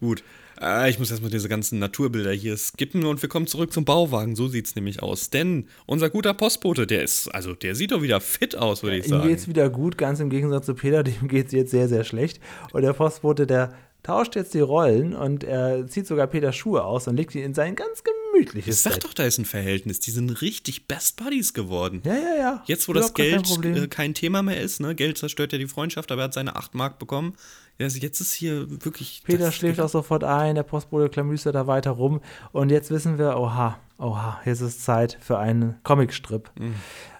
Gut. Äh, ich muss erstmal diese ganzen Naturbilder hier skippen und wir kommen zurück zum Bauwagen. So sieht es nämlich aus. Denn unser guter Postbote, der ist, also der sieht doch wieder fit aus, würde ich Ihm sagen. geht's wieder gut, ganz im Gegensatz zu Peter, dem geht's jetzt sehr, sehr schlecht. Und der Postbote, der tauscht jetzt die Rollen und er zieht sogar Peter Schuhe aus und legt ihn in sein ganz gemütliches Sag Bett. doch, da ist ein Verhältnis. Die sind richtig Best Buddies geworden. Ja, ja, ja. Jetzt, wo Überhaupt das kein Geld Problem. äh, kein Thema mehr ist, ne? Geld zerstört ja die Freundschaft, aber er hat seine 8 Mark bekommen. Ja, also jetzt ist hier wirklich. Peter schläft auch sofort ein, der Postbote klamüstert da weiter rum. Und jetzt wissen wir, oha, oha, jetzt ist Zeit für einen Comicstrip. Mhm.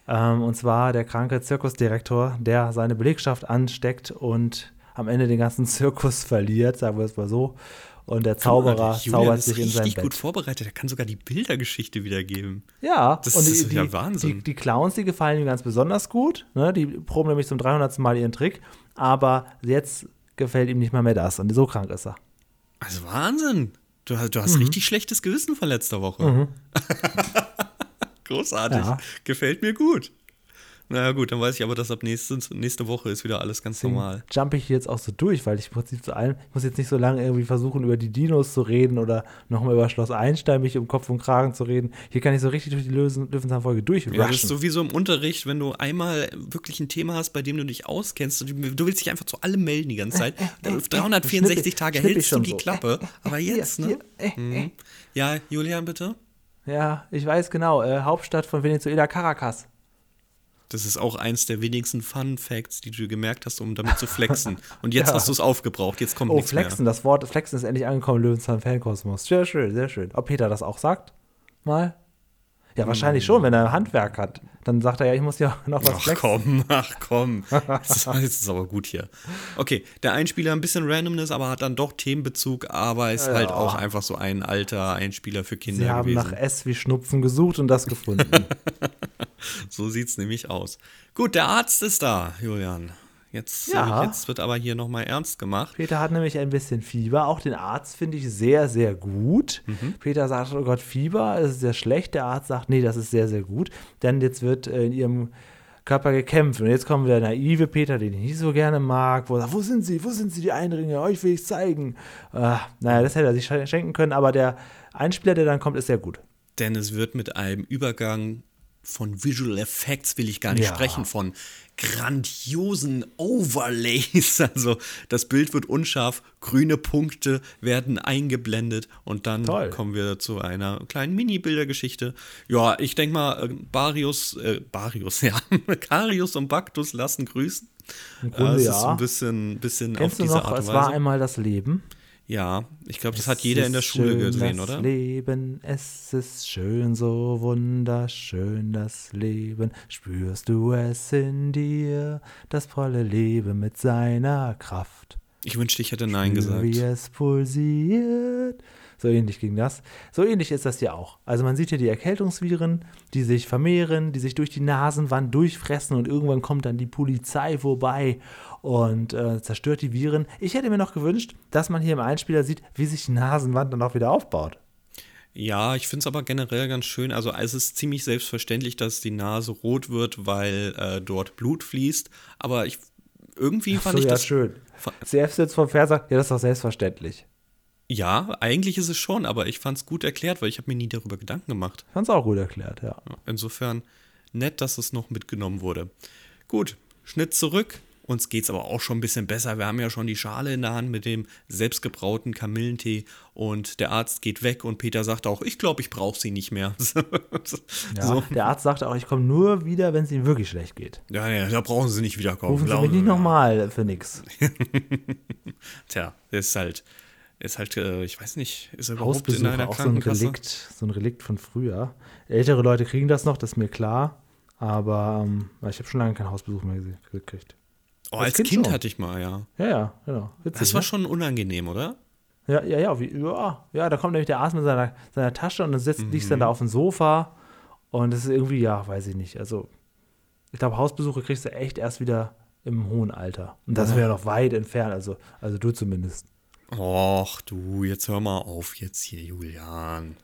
Ähm, und zwar der kranke Zirkusdirektor, der seine Belegschaft ansteckt und am Ende den ganzen Zirkus verliert, sagen wir es mal so. Und der Zauberer zaubert ist sich in sein richtig Bett. gut vorbereitet. Er kann sogar die Bildergeschichte wiedergeben. Ja, Das und die, ist die, ja Wahnsinn. Die, die Clowns, die gefallen ihm ganz besonders gut. Ne? Die proben nämlich zum 300. Mal ihren Trick. Aber jetzt gefällt ihm nicht mal mehr das. Und so krank ist er. Also Wahnsinn. Du, hast- du Mhm. hast richtig schlechtes Gewissen von letzter Woche. Großartig. Ja. Gefällt mir gut. Na ja, gut, dann weiß ich aber, dass ab nächste, nächste Woche ist wieder alles ganz normal. jump ich jetzt auch so durch, weil ich im Prinzip zu allem, ich muss jetzt nicht so lange irgendwie versuchen, über die Dinos zu reden oder nochmal über Schloss Einstein mich um Kopf und Kragen zu reden. Hier kann ich so richtig durch die Löwen- Löwenzahn-Folge Ja, das ist durchrushen. sowieso im Unterricht, wenn du einmal wirklich ein Thema hast, bei dem du dich auskennst, und du du willst dich einfach zu allem melden die ganze Zeit. 364 schnipp ich- Tage schnipp ich hältst du die so. Klappe. Aber jetzt, Hier, ne? hier, äh, Mhm. Ja, Julian, bitte? Ja, ich weiß genau. Äh, Hauptstadt von Venezuela, Caracas. Das ist auch eins der wenigsten Fun Facts, die du gemerkt hast, um damit zu flexen. Und jetzt Ja. hast du es aufgebraucht, jetzt kommt Oh, nichts Flexen, mehr. das Wort Flexen ist endlich angekommen, Löwenzahn Fankosmos. Sehr schön, sehr schön. Ob Peter das auch sagt? Mal? Ja, wahrscheinlich schon, wenn er Handwerk hat. Dann sagt er ja, ich muss ja noch was Ach flexen. komm, ach komm. Das ist, jetzt ist aber gut hier. Okay, der Einspieler ein bisschen Randomness, aber hat dann doch Themenbezug, aber ist halt Ja. auch einfach so ein alter Einspieler für Kinder Sie haben gewesen. nach S wie Schnupfen gesucht und das gefunden. So sieht's nämlich aus. Gut, der Arzt ist da, Julian. Jetzt, Ja. äh, jetzt wird aber hier nochmal ernst gemacht. Peter hat nämlich ein bisschen Fieber. Auch den Arzt finde ich sehr, sehr gut. Mhm. Peter sagt, oh Gott, Fieber ist sehr schlecht. Der Arzt sagt, nee, das ist sehr, sehr gut. Denn jetzt wird äh, in ihrem Körper gekämpft. Und jetzt kommt der naive Peter, den ich nicht so gerne mag, wo er sagt, wo sind sie, wo sind sie, die Einringe? Euch will ich zeigen. Äh, naja, das hätte er sich schen- schenken können. Aber der Einspieler, der dann kommt, ist sehr gut. Denn es wird mit einem Übergang von Visual Effects, will ich gar nicht Ja. sprechen, von grandiosen Overlays. Also das Bild wird unscharf, grüne Punkte werden eingeblendet und dann Toll. kommen wir zu einer kleinen Mini-Bildergeschichte. Ja, ich denke mal, äh, Barius, äh, Barius, ja, Karius und Baktus lassen grüßen. Im Grunde Äh, es ja. ist ein bisschen, bisschen Kennst auf du diese noch, Art es und war Weise. einmal das Leben? Ja, ich glaube, das hat jeder in der Schule gesehen, das oder? Leben, es ist schön, so wunderschön das Leben. Spürst du es in dir, das volle Leben mit seiner Kraft? Ich wünschte, ich hätte Nein Spür, gesagt. Wie es pulsiert. So ähnlich ging das. So ähnlich ist das hier auch. Also man sieht hier die Erkältungsviren, die sich vermehren, die sich durch die Nasenwand durchfressen und irgendwann kommt dann die Polizei vorbei und äh, zerstört die Viren. Ich hätte mir noch gewünscht, dass man hier im Einspieler sieht, wie sich die Nasenwand dann auch wieder aufbaut. Ja, ich finde es aber generell ganz schön. Also es ist ziemlich selbstverständlich, dass die Nase rot wird, weil äh, dort Blut fließt. Aber ich irgendwie fand so, ich ja, das. schön. CF sitzt vom sagt, ja, das ist doch selbstverständlich. Ja, eigentlich ist es schon, aber ich fand es gut erklärt, weil ich habe mir nie darüber Gedanken gemacht. Fand's auch gut erklärt, ja. Insofern nett, dass es noch mitgenommen wurde. Gut, Schnitt zurück. Uns geht's aber auch schon ein bisschen besser. Wir haben ja schon die Schale in der Hand mit dem selbstgebrauten Kamillentee und der Arzt geht weg und Peter sagt auch, ich glaube, ich brauche sie nicht mehr. ja. So. Der Arzt sagte auch, ich komme nur wieder, wenn es ihm wirklich schlecht geht. Ja, ja, da brauchen sie nicht wiederkommen. Rufen Sie mich nicht nochmal für nix. Tja, der ist halt, ist halt, äh, ich weiß nicht, ist er überhaupt in einer auch so ein? Relikt, so ein Relikt von früher. Ältere Leute kriegen das noch, das ist mir klar. Aber ähm, ich habe schon lange keinen Hausbesuch mehr ge- gekriegt. Oh, als als Kind Kind, hatte ich mal, ja. Ja, ja, genau. Witzig, Das war ne? schon unangenehm, oder? Ja, ja, ja, wie, ja, ja, da kommt nämlich der Arzt mit seiner, seiner Tasche und dann sitzt, liegst Mhm. dann da auf dem Sofa und das ist irgendwie, ja, weiß ich nicht. Also, ich glaube, Hausbesuche kriegst du echt erst wieder im hohen Alter. Und da sind wir ja noch weit entfernt, also, also du zumindest. Och, du, jetzt hör mal auf jetzt hier, Julian.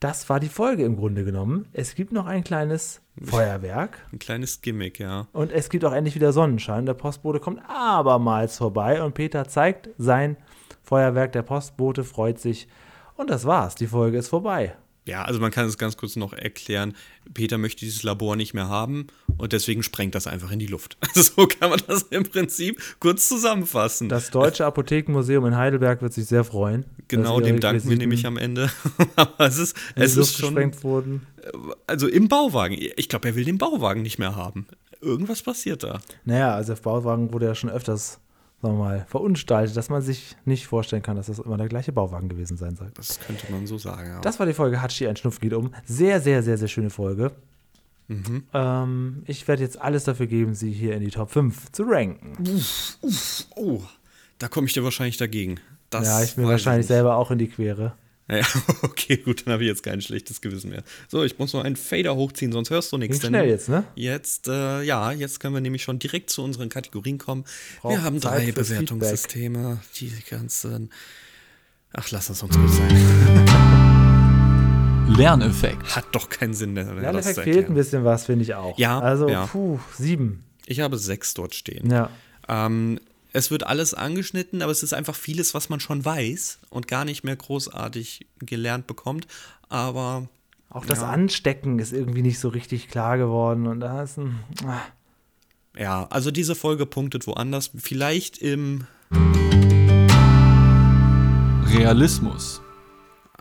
Das war die Folge im Grunde genommen. Es gibt noch ein kleines Feuerwerk Ein kleines Gimmick, ja. und es gibt auch endlich wieder Sonnenschein. Der Postbote kommt abermals vorbei und Peter zeigt sein Feuerwerk. Der Postbote freut sich und das war's. Die Folge ist vorbei. Ja, also man kann es ganz kurz noch erklären. Peter möchte dieses Labor nicht mehr haben und deswegen sprengt das einfach in die Luft. so kann man das im Prinzip kurz zusammenfassen. Das Deutsche Apothekenmuseum in Heidelberg wird sich sehr freuen. genau, dem danken wir nämlich am Ende. Aber es ist, in die es Luft ist schon, gesprengt wurden. also im Bauwagen. Ich glaube, er will den Bauwagen nicht mehr haben. Irgendwas passiert da. Naja, also der Bauwagen wurde ja schon öfters, sagen wir mal, verunstaltet, dass man sich nicht vorstellen kann, dass das immer der gleiche Bauwagen gewesen sein soll. Das könnte man so sagen. Ja. Das war die Folge Hatschi, ein Schnupfen geht um. Sehr, sehr, sehr, sehr schöne Folge. Mhm. Ähm, ich werde jetzt alles dafür geben, sie hier in die Top 5 zu ranken. oh, da komme ich dir wahrscheinlich dagegen. Das ja, ich bin wahrscheinlich nicht. selber auch in die Quere. Ja, okay, gut, dann habe ich jetzt kein schlechtes Gewissen mehr. So, ich muss noch einen Fader hochziehen, sonst hörst du nichts. Ging schnell jetzt, ne? Jetzt, äh, ja, jetzt können wir nämlich schon direkt zu unseren Kategorien kommen. Braucht wir haben Zeit drei Bewertungssysteme. Die ganzen. Ach, lass es uns gut sein. Lerneffekt. Hat doch keinen Sinn mehr. Ja, das Effekt zu fehlt ein bisschen was, finde ich auch. Ja, Also, ja. puh, sieben. Ich habe sechs dort stehen. Ja. Ähm, es wird alles angeschnitten, aber es ist einfach vieles, was man schon weiß und gar nicht mehr großartig gelernt bekommt. Aber Auch das Ja. Anstecken ist irgendwie nicht so richtig klar geworden. Und da ist ein. Ah. ja, also diese Folge punktet woanders. Vielleicht im Realismus.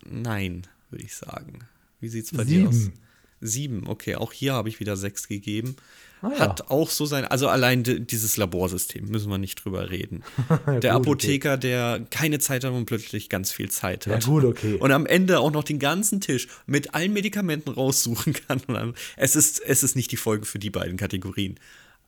Nein, würde ich sagen. Wie sieht's bei dir aus? Sieben. Sieben, okay, auch hier habe ich wieder sechs gegeben. Ah, ja. Hat auch so sein, also allein di- dieses Laborsystem, müssen wir nicht drüber reden. Der Gut, Apotheker, der keine Zeit hat und plötzlich ganz viel Zeit Ja, hat. gut, okay. Und am Ende auch noch den ganzen Tisch mit allen Medikamenten raussuchen kann. Und dann, es, ist, es ist nicht die Folge für die beiden Kategorien.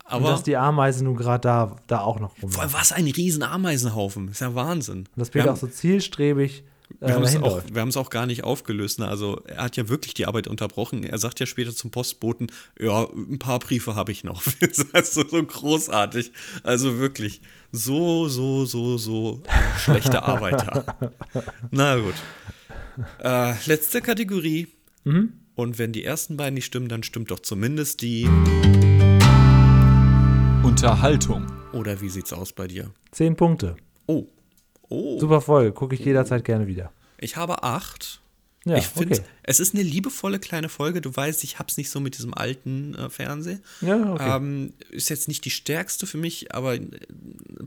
Und Aber dass die Ameisen nun gerade da, da auch noch rum. was ein riesen Ameisenhaufen. Ist ja Wahnsinn. Und das Bild auch so zielstrebig wir haben es dahin auch, wir haben es auch gar nicht aufgelöst. Ne? Also er hat ja wirklich die Arbeit unterbrochen. Er sagt ja später zum Postboten, ja, ein paar Briefe habe ich noch. Das ist also so großartig. Also wirklich so, so, so, so schlechte Arbeiter. Na gut. Äh, letzte Kategorie. Mhm. Und wenn die ersten beiden nicht stimmen, dann stimmt doch zumindest die. Unterhaltung. Oder wie sieht's aus bei dir? Zehn Punkte. Oh. Oh. Super Folge, gucke ich jederzeit gerne wieder. Ich habe acht. Ja, ich finde, okay. es ist eine liebevolle kleine Folge. Du weißt, ich hab's nicht so mit diesem alten äh, Fernsehen. Ja, okay. Ähm, ist jetzt nicht die stärkste für mich, aber äh,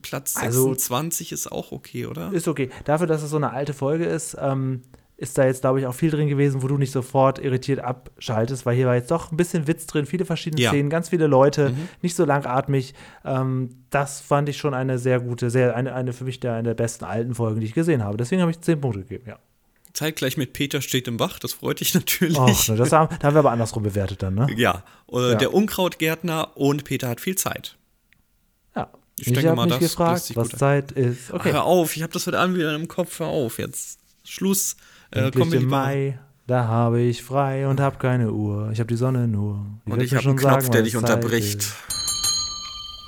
Platz Also- 26 ist auch okay, oder? Ist okay. Dafür, dass es so eine alte Folge ist, ähm, ist da jetzt, glaube ich, auch viel drin gewesen, wo du nicht sofort irritiert abschaltest, weil hier war jetzt doch ein bisschen Witz drin, viele verschiedene Ja. Mhm. Szenen, ganz viele Leute, nicht so langatmig. Ähm, das fand ich schon eine sehr gute, sehr, eine, eine für mich der, eine der besten alten Folgen, die ich gesehen habe. Deswegen habe ich zehn Punkte gegeben, ja. Zeitgleich mit Peter steht im Bach, das freut dich natürlich. Och, ne, das haben, da haben wir aber andersrum bewertet dann, ne? ja, Ja. der Unkrautgärtner und Peter hat viel Zeit. Ja. Ich Ich, denke habe mal, mich das gefragt, sich was Zeit ist. Ach, Okay. hör auf, ich habe das heute Abend wieder im Kopf. Hör auf, jetzt Schluss. Äh, Endlich im Mai, da habe ich frei und habe keine Uhr. Ich habe die Sonne nur. Die Und ich habe einen Knopf, sagen, der dich unterbricht. ist.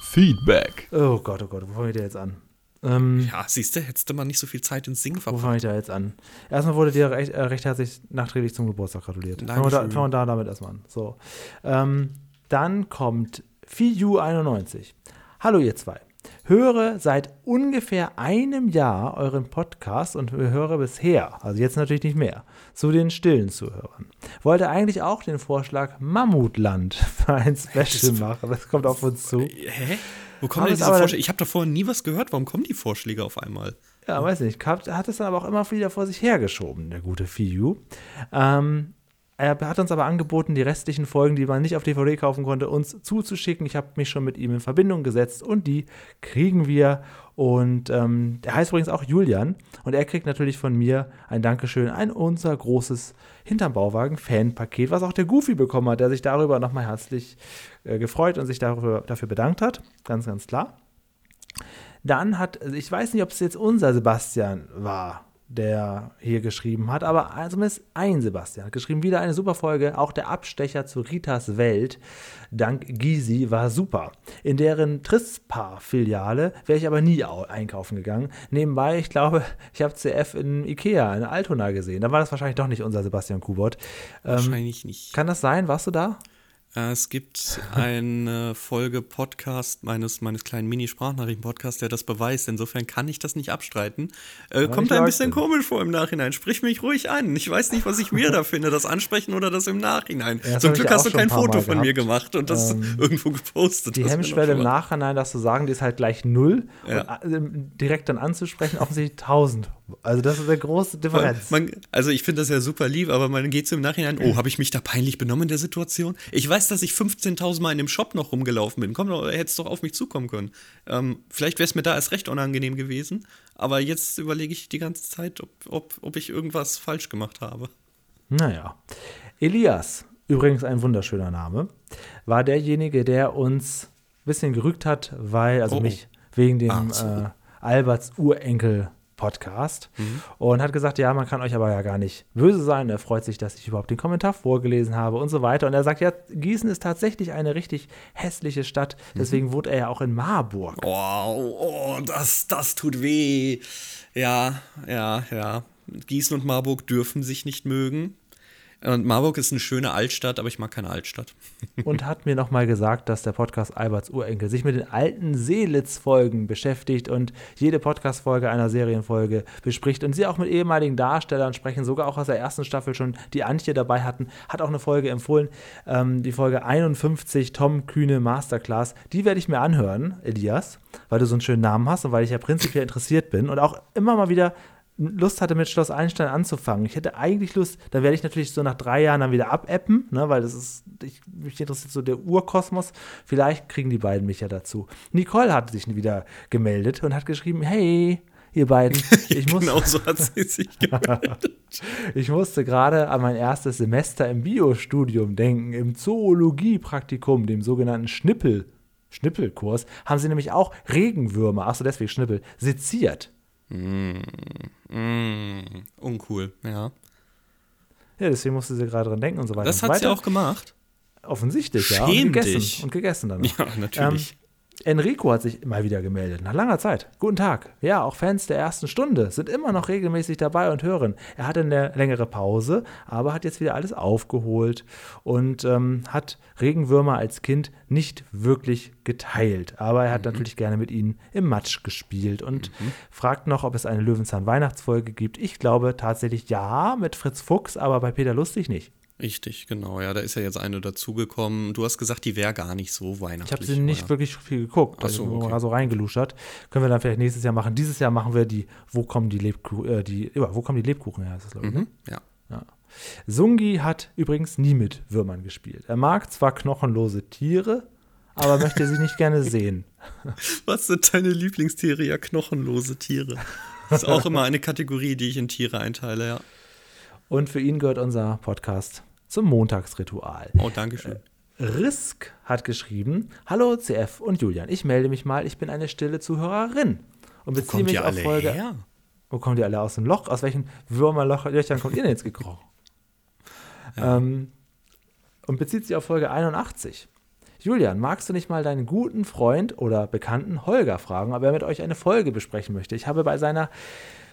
Feedback. Oh Gott, oh Gott, wo fange ich da jetzt an? Ähm, Ja, siehst du, hättest du mal nicht so viel Zeit ins Singen Wo verbracht. fange ich da jetzt an? Erstmal wurde dir recht, äh, recht herzlich nachträglich zum Geburtstag gratuliert. Fangen wir, da, fangen wir da damit erstmal an. So. Ähm, dann kommt FIU91. Hallo ihr zwei. Höre seit ungefähr einem Jahr euren Podcast und höre bisher, also jetzt natürlich nicht mehr, zu den stillen Zuhörern. Wollte eigentlich auch den Vorschlag Mammutland für ein Special machen. Das kommt auf uns zu. Hä? Wo kommen denn es diese Vorschläge? Ich habe davor nie was gehört. Warum kommen die Vorschläge auf einmal? Ja, weiß nicht. Hat, hat es dann aber auch immer wieder vor sich hergeschoben, der gute Fiu. Ähm, er hat uns aber angeboten, die restlichen Folgen, die man nicht auf DVD kaufen konnte, uns zuzuschicken. Ich habe mich schon mit ihm in Verbindung gesetzt und die kriegen wir. Und ähm, der heißt übrigens auch Julian. Und er kriegt natürlich von mir ein Dankeschön, ein unser großes Hinterm Bauwagen Fanpaket, was auch der Goofy bekommen hat, der sich darüber nochmal herzlich äh, gefreut und sich darüber, dafür bedankt hat. Ganz, ganz klar. Dann hat, also ich weiß nicht, ob es jetzt unser Sebastian war, der hier geschrieben hat, aber zumindest ein Sebastian hat geschrieben, wieder eine super Folge. Auch der Abstecher zu Ritas Welt, dank Gysi, war super. In deren Trispa-Filiale wäre ich aber nie au- einkaufen gegangen. Nebenbei, ich glaube, ich habe CF in Ikea, in Altona gesehen. Da war das wahrscheinlich doch nicht unser Sebastian Kubot. Ähm, Wahrscheinlich nicht. kann das sein? Warst du da? Es gibt eine Folge Podcast meines, meines kleinen Mini-Sprachnachrichten-Podcasts, der das beweist. Insofern kann ich das nicht abstreiten. Äh, kommt ein bisschen drin. komisch vor im Nachhinein. Sprich mich ruhig an. Ich weiß nicht, was ich mir da finde, das Ansprechen oder das im Nachhinein. Ja, Zum Glück hast du kein Foto von mir gemacht und das Ähm, irgendwo gepostet. Die Hemmschwelle im. Nachhinein, das zu sagen, die ist halt gleich null. Ja. Äh, direkt dann anzusprechen, offensichtlich 1000. Also das ist eine große Differenz. Man, also ich finde das ja super lieb, aber man geht so im Nachhinein, oh, habe ich mich da peinlich benommen in der Situation? Ich weiß, dass ich 15.000 Mal in dem Shop noch rumgelaufen bin. Komm, doch, hättest doch auf mich zukommen können. Ähm, vielleicht wäre es mir da erst recht unangenehm gewesen, aber jetzt überlege ich die ganze Zeit, ob, ob, ob ich irgendwas falsch gemacht habe. Naja. Elias, übrigens ein wunderschöner Name, war derjenige, der uns ein bisschen gerügt hat, weil, also Oh, oh. mich, wegen dem Ach so. äh, Alberts Urenkel Podcast Mhm. und hat gesagt, ja, man kann euch aber ja gar nicht böse sein. Er freut sich, dass ich überhaupt den Kommentar vorgelesen habe und so weiter. Und er sagt, ja, Gießen ist tatsächlich eine richtig hässliche Stadt. Mhm. Deswegen wohnt er ja auch in Marburg. Oh, oh das, das tut weh. Ja, ja, ja. Gießen und Marburg dürfen sich nicht mögen. Und Marburg ist eine schöne Altstadt, aber ich mag keine Altstadt. und hat mir nochmal gesagt, dass der Podcast Alberts Urenkel sich mit den alten Seelitz-Folgen beschäftigt und jede Podcast-Folge einer Serienfolge bespricht und sie auch mit ehemaligen Darstellern sprechen, sogar auch aus der ersten Staffel schon die Antje dabei hatten, hat auch eine Folge empfohlen, ähm, die Folge 51, Tom Kühne Masterclass, die werde ich mir anhören, Elias, weil du so einen schönen Namen hast und weil ich ja prinzipiell interessiert bin und auch immer mal wieder Lust hatte, mit Schloss Einstein anzufangen. Ich hätte eigentlich Lust, da werde ich natürlich so nach drei Jahren dann wieder abappen, ne, weil das ist, ich, mich interessiert so der Urkosmos. Vielleicht kriegen die beiden mich ja dazu. Nicole hat sich wieder gemeldet und hat geschrieben, hey, ihr beiden. Ich muss, genau so hat sie sich gemeldet. ich musste gerade an mein erstes Semester im Biostudium denken, im Zoologie-Praktikum, dem sogenannten Schnippel. Schnippelkurs, haben sie nämlich auch Regenwürmer, achso, deswegen Schnippel, seziert. Mm, mm, uncool, ja. Ja, deswegen musste sie gerade dran denken und so weiter. Das hat sie auch gemacht. Offensichtlich, Schäm ja. Und gegessen. dich. Und gegessen dann. Ja, natürlich. Ähm, Enrico hat sich mal wieder gemeldet, nach langer Zeit. Guten Tag. Ja, auch Fans der ersten Stunde sind immer noch regelmäßig dabei und hören. Er hatte eine längere Pause, aber hat jetzt wieder alles aufgeholt und ähm, hat Regenwürmer als Kind nicht wirklich geteilt. Aber er hat mhm. natürlich gerne mit ihnen im Matsch gespielt und mhm. fragt noch, ob es eine Löwenzahn-Weihnachtsfolge gibt. Ich glaube tatsächlich ja, mit Fritz Fuchs, aber bei Peter Lustig nicht. Richtig, genau. Ja, da ist ja jetzt eine dazugekommen. Du hast gesagt, die wäre gar nicht so weihnachtlich. Ich habe sie nicht oder? wirklich viel geguckt. Ach so, also okay. so reingeluschert. Können wir dann vielleicht nächstes Jahr machen. Dieses Jahr machen wir die, wo kommen die Lebkuchen, äh, die, ja, wo kommen die Lebkuchen her, ist das, glaube ich. Mhm, ne? ja. ja. Sungi hat übrigens nie mit Würmern gespielt. Er mag zwar knochenlose Tiere, aber möchte sie nicht gerne sehen. Was sind deine Lieblingstiere? Ja, knochenlose Tiere. Das ist auch immer eine Kategorie, die ich in Tiere einteile, ja. Und für ihn gehört unser Podcast zum Montagsritual. Oh, danke schön. Äh, Risk hat geschrieben: Hallo CF und Julian, ich melde mich mal, ich bin eine stille Zuhörerin und beziehe mich auf Folge. Her? Wo kommen die alle aus dem Loch? Aus welchen Würmerlöchern kommt ihr denn jetzt gekrochen? Ja. Ähm, und bezieht sich auf Folge 81. Julian, magst du nicht mal deinen guten Freund oder Bekannten Holger fragen, ob er mit euch eine Folge besprechen möchte? Ich habe bei seiner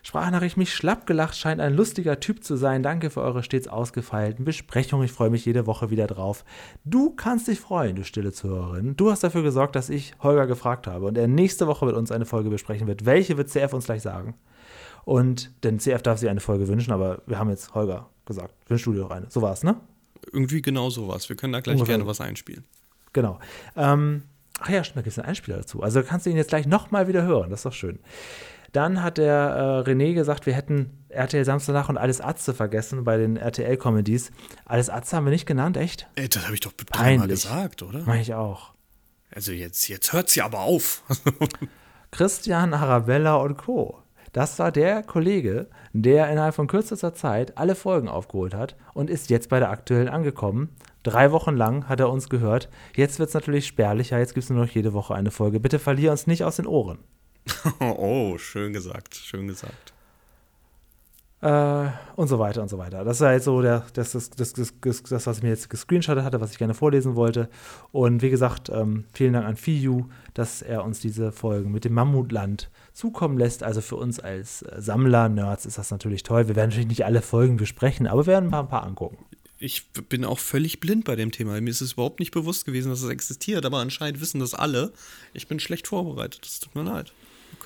Sprachnachricht mich schlapp gelacht, scheint ein lustiger Typ zu sein. Danke für eure stets ausgefeilten Besprechungen. Ich freue mich jede Woche wieder drauf. Du kannst dich freuen, du stille Zuhörerin. Du hast dafür gesorgt, dass ich Holger gefragt habe und er nächste Woche mit uns eine Folge besprechen wird. Welche wird CF uns gleich sagen? Und denn CF darf sich eine Folge wünschen, aber wir haben jetzt Holger gesagt. Wünschst du dir auch eine? So war es, ne? Irgendwie genau sowas. Wir können da gleich Ungefähr. gerne was einspielen. Genau. Ähm, ach ja, stimmt, da gibt es einen Einspieler dazu. Also kannst du ihn jetzt gleich nochmal wieder hören. Das ist doch schön. Dann hat der äh, René gesagt, wir hätten RTL Samstag und Alles Atze vergessen bei den RTL-Comedies. Alles Atze haben wir nicht genannt, echt? Ey, das habe ich doch mal gesagt, oder? Mach ich auch. Also jetzt, jetzt hört sie aber auf. Christian, Arabella und Co. Das war der Kollege, der innerhalb von kürzester Zeit alle Folgen aufgeholt hat und ist jetzt bei der aktuellen angekommen. Drei Wochen lang hat er uns gehört. Jetzt wird es natürlich spärlicher. Jetzt gibt es nur noch jede Woche eine Folge. Bitte verlier uns nicht aus den Ohren. oh, schön gesagt, schön gesagt. Äh, und so weiter und so weiter. Das war jetzt so der, das, das, das, das, das was ich mir jetzt gescreenshottet hatte, was ich gerne vorlesen wollte. Und wie gesagt, ähm, vielen Dank an Fiyu, dass er uns diese Folgen mit dem Mammutland zukommen lässt. Also für uns als äh, Sammler-Nerds ist das natürlich toll. Wir werden natürlich nicht alle Folgen besprechen, aber wir werden ein paar, ein paar angucken. Ich bin auch völlig blind bei dem Thema. Mir ist es überhaupt nicht bewusst gewesen, dass es existiert, aber anscheinend wissen das alle. Ich bin schlecht vorbereitet. Das tut mir leid.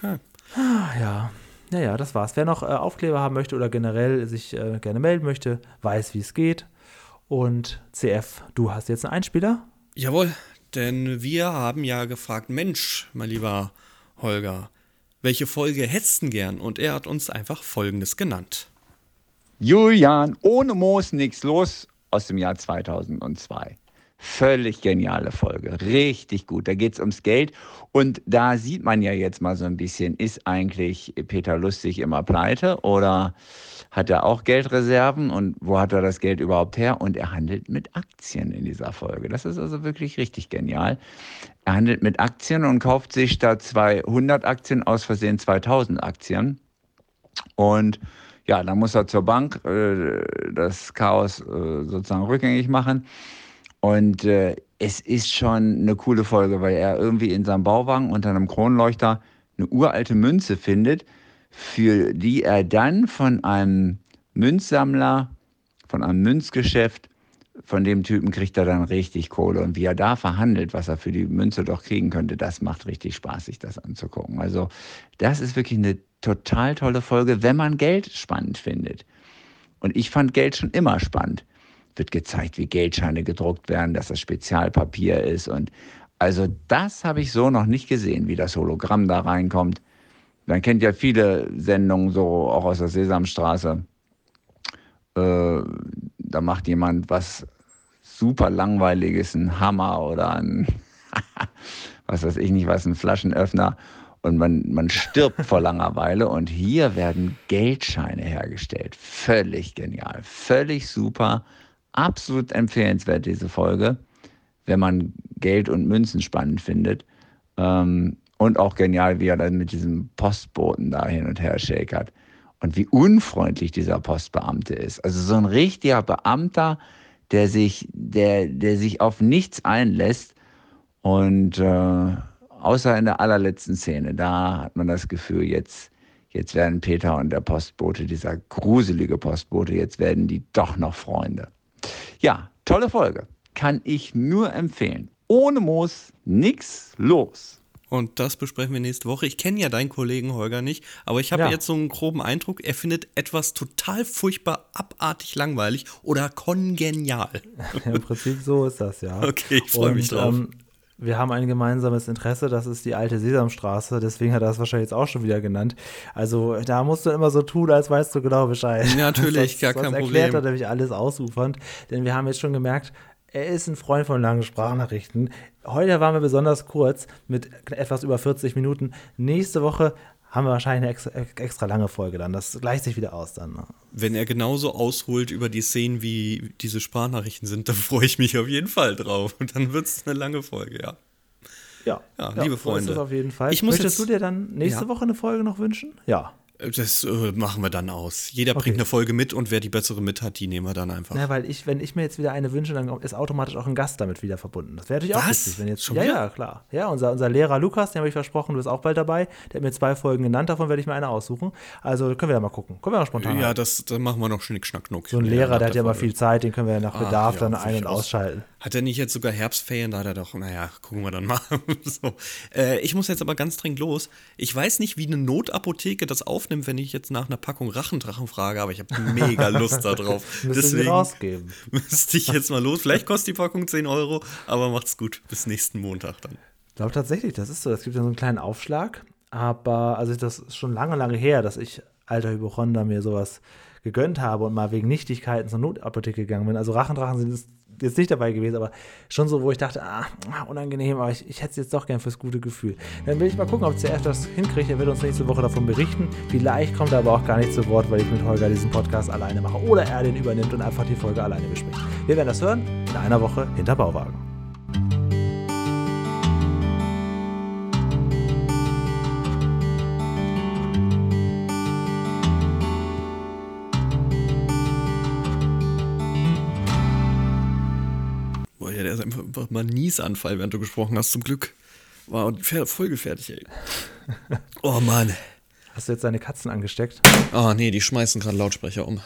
Okay. Ah, ja. Ja, ja, das war's. Wer noch äh, Aufkleber haben möchte oder generell sich äh, gerne melden möchte, weiß, wie es geht. Und CF, du hast jetzt einen Einspieler? Jawohl, denn wir haben ja gefragt, Mensch, mein lieber Holger, welche Folge hättest du gern? Und er hat uns einfach Folgendes genannt. Julian, ohne Moos nichts los aus dem Jahr 2002. Völlig geniale Folge, richtig gut. Da geht es ums Geld. Und da sieht man ja jetzt mal so ein bisschen, ist eigentlich Peter Lustig immer pleite oder hat er auch Geldreserven und wo hat er das Geld überhaupt her? Und er handelt mit Aktien in dieser Folge. Das ist also wirklich richtig genial. Er handelt mit Aktien und kauft sich statt 200 Aktien aus Versehen 2000 Aktien. Und ja, dann muss er zur Bank äh, das Chaos äh, sozusagen rückgängig machen. Und äh, es ist schon eine coole Folge, weil er irgendwie in seinem Bauwagen unter einem Kronleuchter eine uralte Münze findet, für die er dann von einem Münzsammler, von einem Münzgeschäft, von dem Typen kriegt er dann richtig Kohle. Und wie er da verhandelt, was er für die Münze doch kriegen könnte, das macht richtig Spaß, sich das anzugucken. Also das ist wirklich eine total tolle Folge, wenn man Geld spannend findet. Und ich fand Geld schon immer spannend wird gezeigt, wie Geldscheine gedruckt werden, dass das Spezialpapier ist. Und also das habe ich so noch nicht gesehen, wie das Hologramm da reinkommt. man kennt ja viele Sendungen so auch aus der Sesamstraße. Äh, da macht jemand was super langweiliges, ein Hammer oder ein, was weiß ich nicht was, ein Flaschenöffner und man, man stirbt vor Langeweile und hier werden Geldscheine hergestellt. Völlig genial, völlig super, absolut empfehlenswert diese Folge, wenn man Geld und Münzen spannend findet. Ähm, und auch genial, wie er dann mit diesem Postboten da hin und her shakert. Und wie unfreundlich dieser Postbeamte ist. Also so ein richtiger Beamter, der sich, der, der sich auf nichts einlässt und äh, außer in der allerletzten Szene, da hat man das Gefühl, jetzt, jetzt werden Peter und der Postbote, dieser gruselige Postbote, jetzt werden die doch noch Freunde. Ja, tolle Folge. Kann ich nur empfehlen. Ohne Moos nix los. Und das besprechen wir nächste Woche. Ich kenne ja deinen Kollegen Holger nicht, aber ich habe Ja. jetzt so einen groben Eindruck, er findet etwas total furchtbar abartig langweilig oder kongenial. Im Prinzip so ist das, ja. Okay, ich freu mich drauf. Ähm, wir haben ein gemeinsames Interesse, das ist die alte Sesamstraße, deswegen hat er das wahrscheinlich jetzt auch schon wieder genannt. Also da musst du immer so tun, als weißt du genau Bescheid. Ja, natürlich, sonst, gar sonst kein erklärt Problem. er nämlich alles ausufernd, denn wir haben jetzt schon gemerkt, er ist ein Freund von langen Sprachnachrichten. Heute waren wir besonders kurz mit etwas über 40 Minuten. Nächste Woche haben wir wahrscheinlich eine extra, extra lange Folge dann. Das gleicht sich wieder aus dann. ne? Wenn er genauso ausholt über die Szenen, wie diese Sprachnachrichten sind, dann freue ich mich auf jeden Fall drauf. Und dann wird es eine lange Folge, ja. Ja, Ja, liebe so ist Freunde. auf jeden Fall. Ich muss Möchtest jetzt- du dir dann nächste Ja. Woche eine Folge noch wünschen? Ja. Das äh, machen wir dann aus. Jeder Okay. bringt eine Folge mit und wer die bessere mit hat, die nehmen wir dann einfach. Na, weil ich, wenn ich mir jetzt wieder eine wünsche, dann ist automatisch auch ein Gast damit wieder verbunden. Das wäre natürlich auch witzig, wenn jetzt. Schon ja, wieder? ja, klar. Ja, unser, unser Lehrer Lukas, den habe ich versprochen, du bist auch bald dabei. Der hat mir zwei Folgen genannt, davon werde ich mir eine aussuchen. Also können wir ja mal gucken. Können wir mal spontan. ja, halten. das, dann machen wir noch Schnick, Schnack, Nuck. so ein Ja, Lehrer, nach der hat ja der Folge. viel Zeit, den können wir ja nach Ah, Bedarf ja, dann ein- und ausschalten. Hat er nicht jetzt sogar Herbstferien? Da hat er doch, naja, gucken wir dann mal. so. äh, ich muss jetzt aber ganz dringend los. Ich weiß nicht, wie eine Notapotheke das aufnimmt, wenn ich jetzt nach einer Packung Rachendrachen frage, aber ich habe mega Lust darauf. Deswegen rausgeben. müsste ich jetzt mal los. Vielleicht kostet die Packung 10 Euro, aber macht's gut. Bis nächsten Montag dann. Ich glaube tatsächlich, das ist so. Es gibt ja so einen kleinen Aufschlag. Aber, also das ist schon lange, lange her, dass ich, alter Hypochonder, mir sowas gegönnt habe und mal wegen Nichtigkeiten zur Notapotheke gegangen bin. Also Rachendrachen sind jetzt- nicht dabei gewesen, aber schon so, wo ich dachte, ah, unangenehm, aber ich, ich hätte es jetzt doch gern fürs gute Gefühl. Dann will ich mal gucken, ob CF das hinkriegt. Er wird uns nächste Woche davon berichten. Vielleicht kommt er aber auch gar nicht zu Wort, weil ich mit Holger diesen Podcast alleine mache. Oder er den übernimmt und einfach die Folge alleine bespricht. Wir werden das hören in einer Woche hinter Bauwagen. Einfach, mal ein Niesanfall, während du gesprochen hast. Zum Glück war fer- Folge fertig, ey. Oh Mann. Hast du jetzt deine Katzen angesteckt? Oh nee, die schmeißen gerade Lautsprecher um.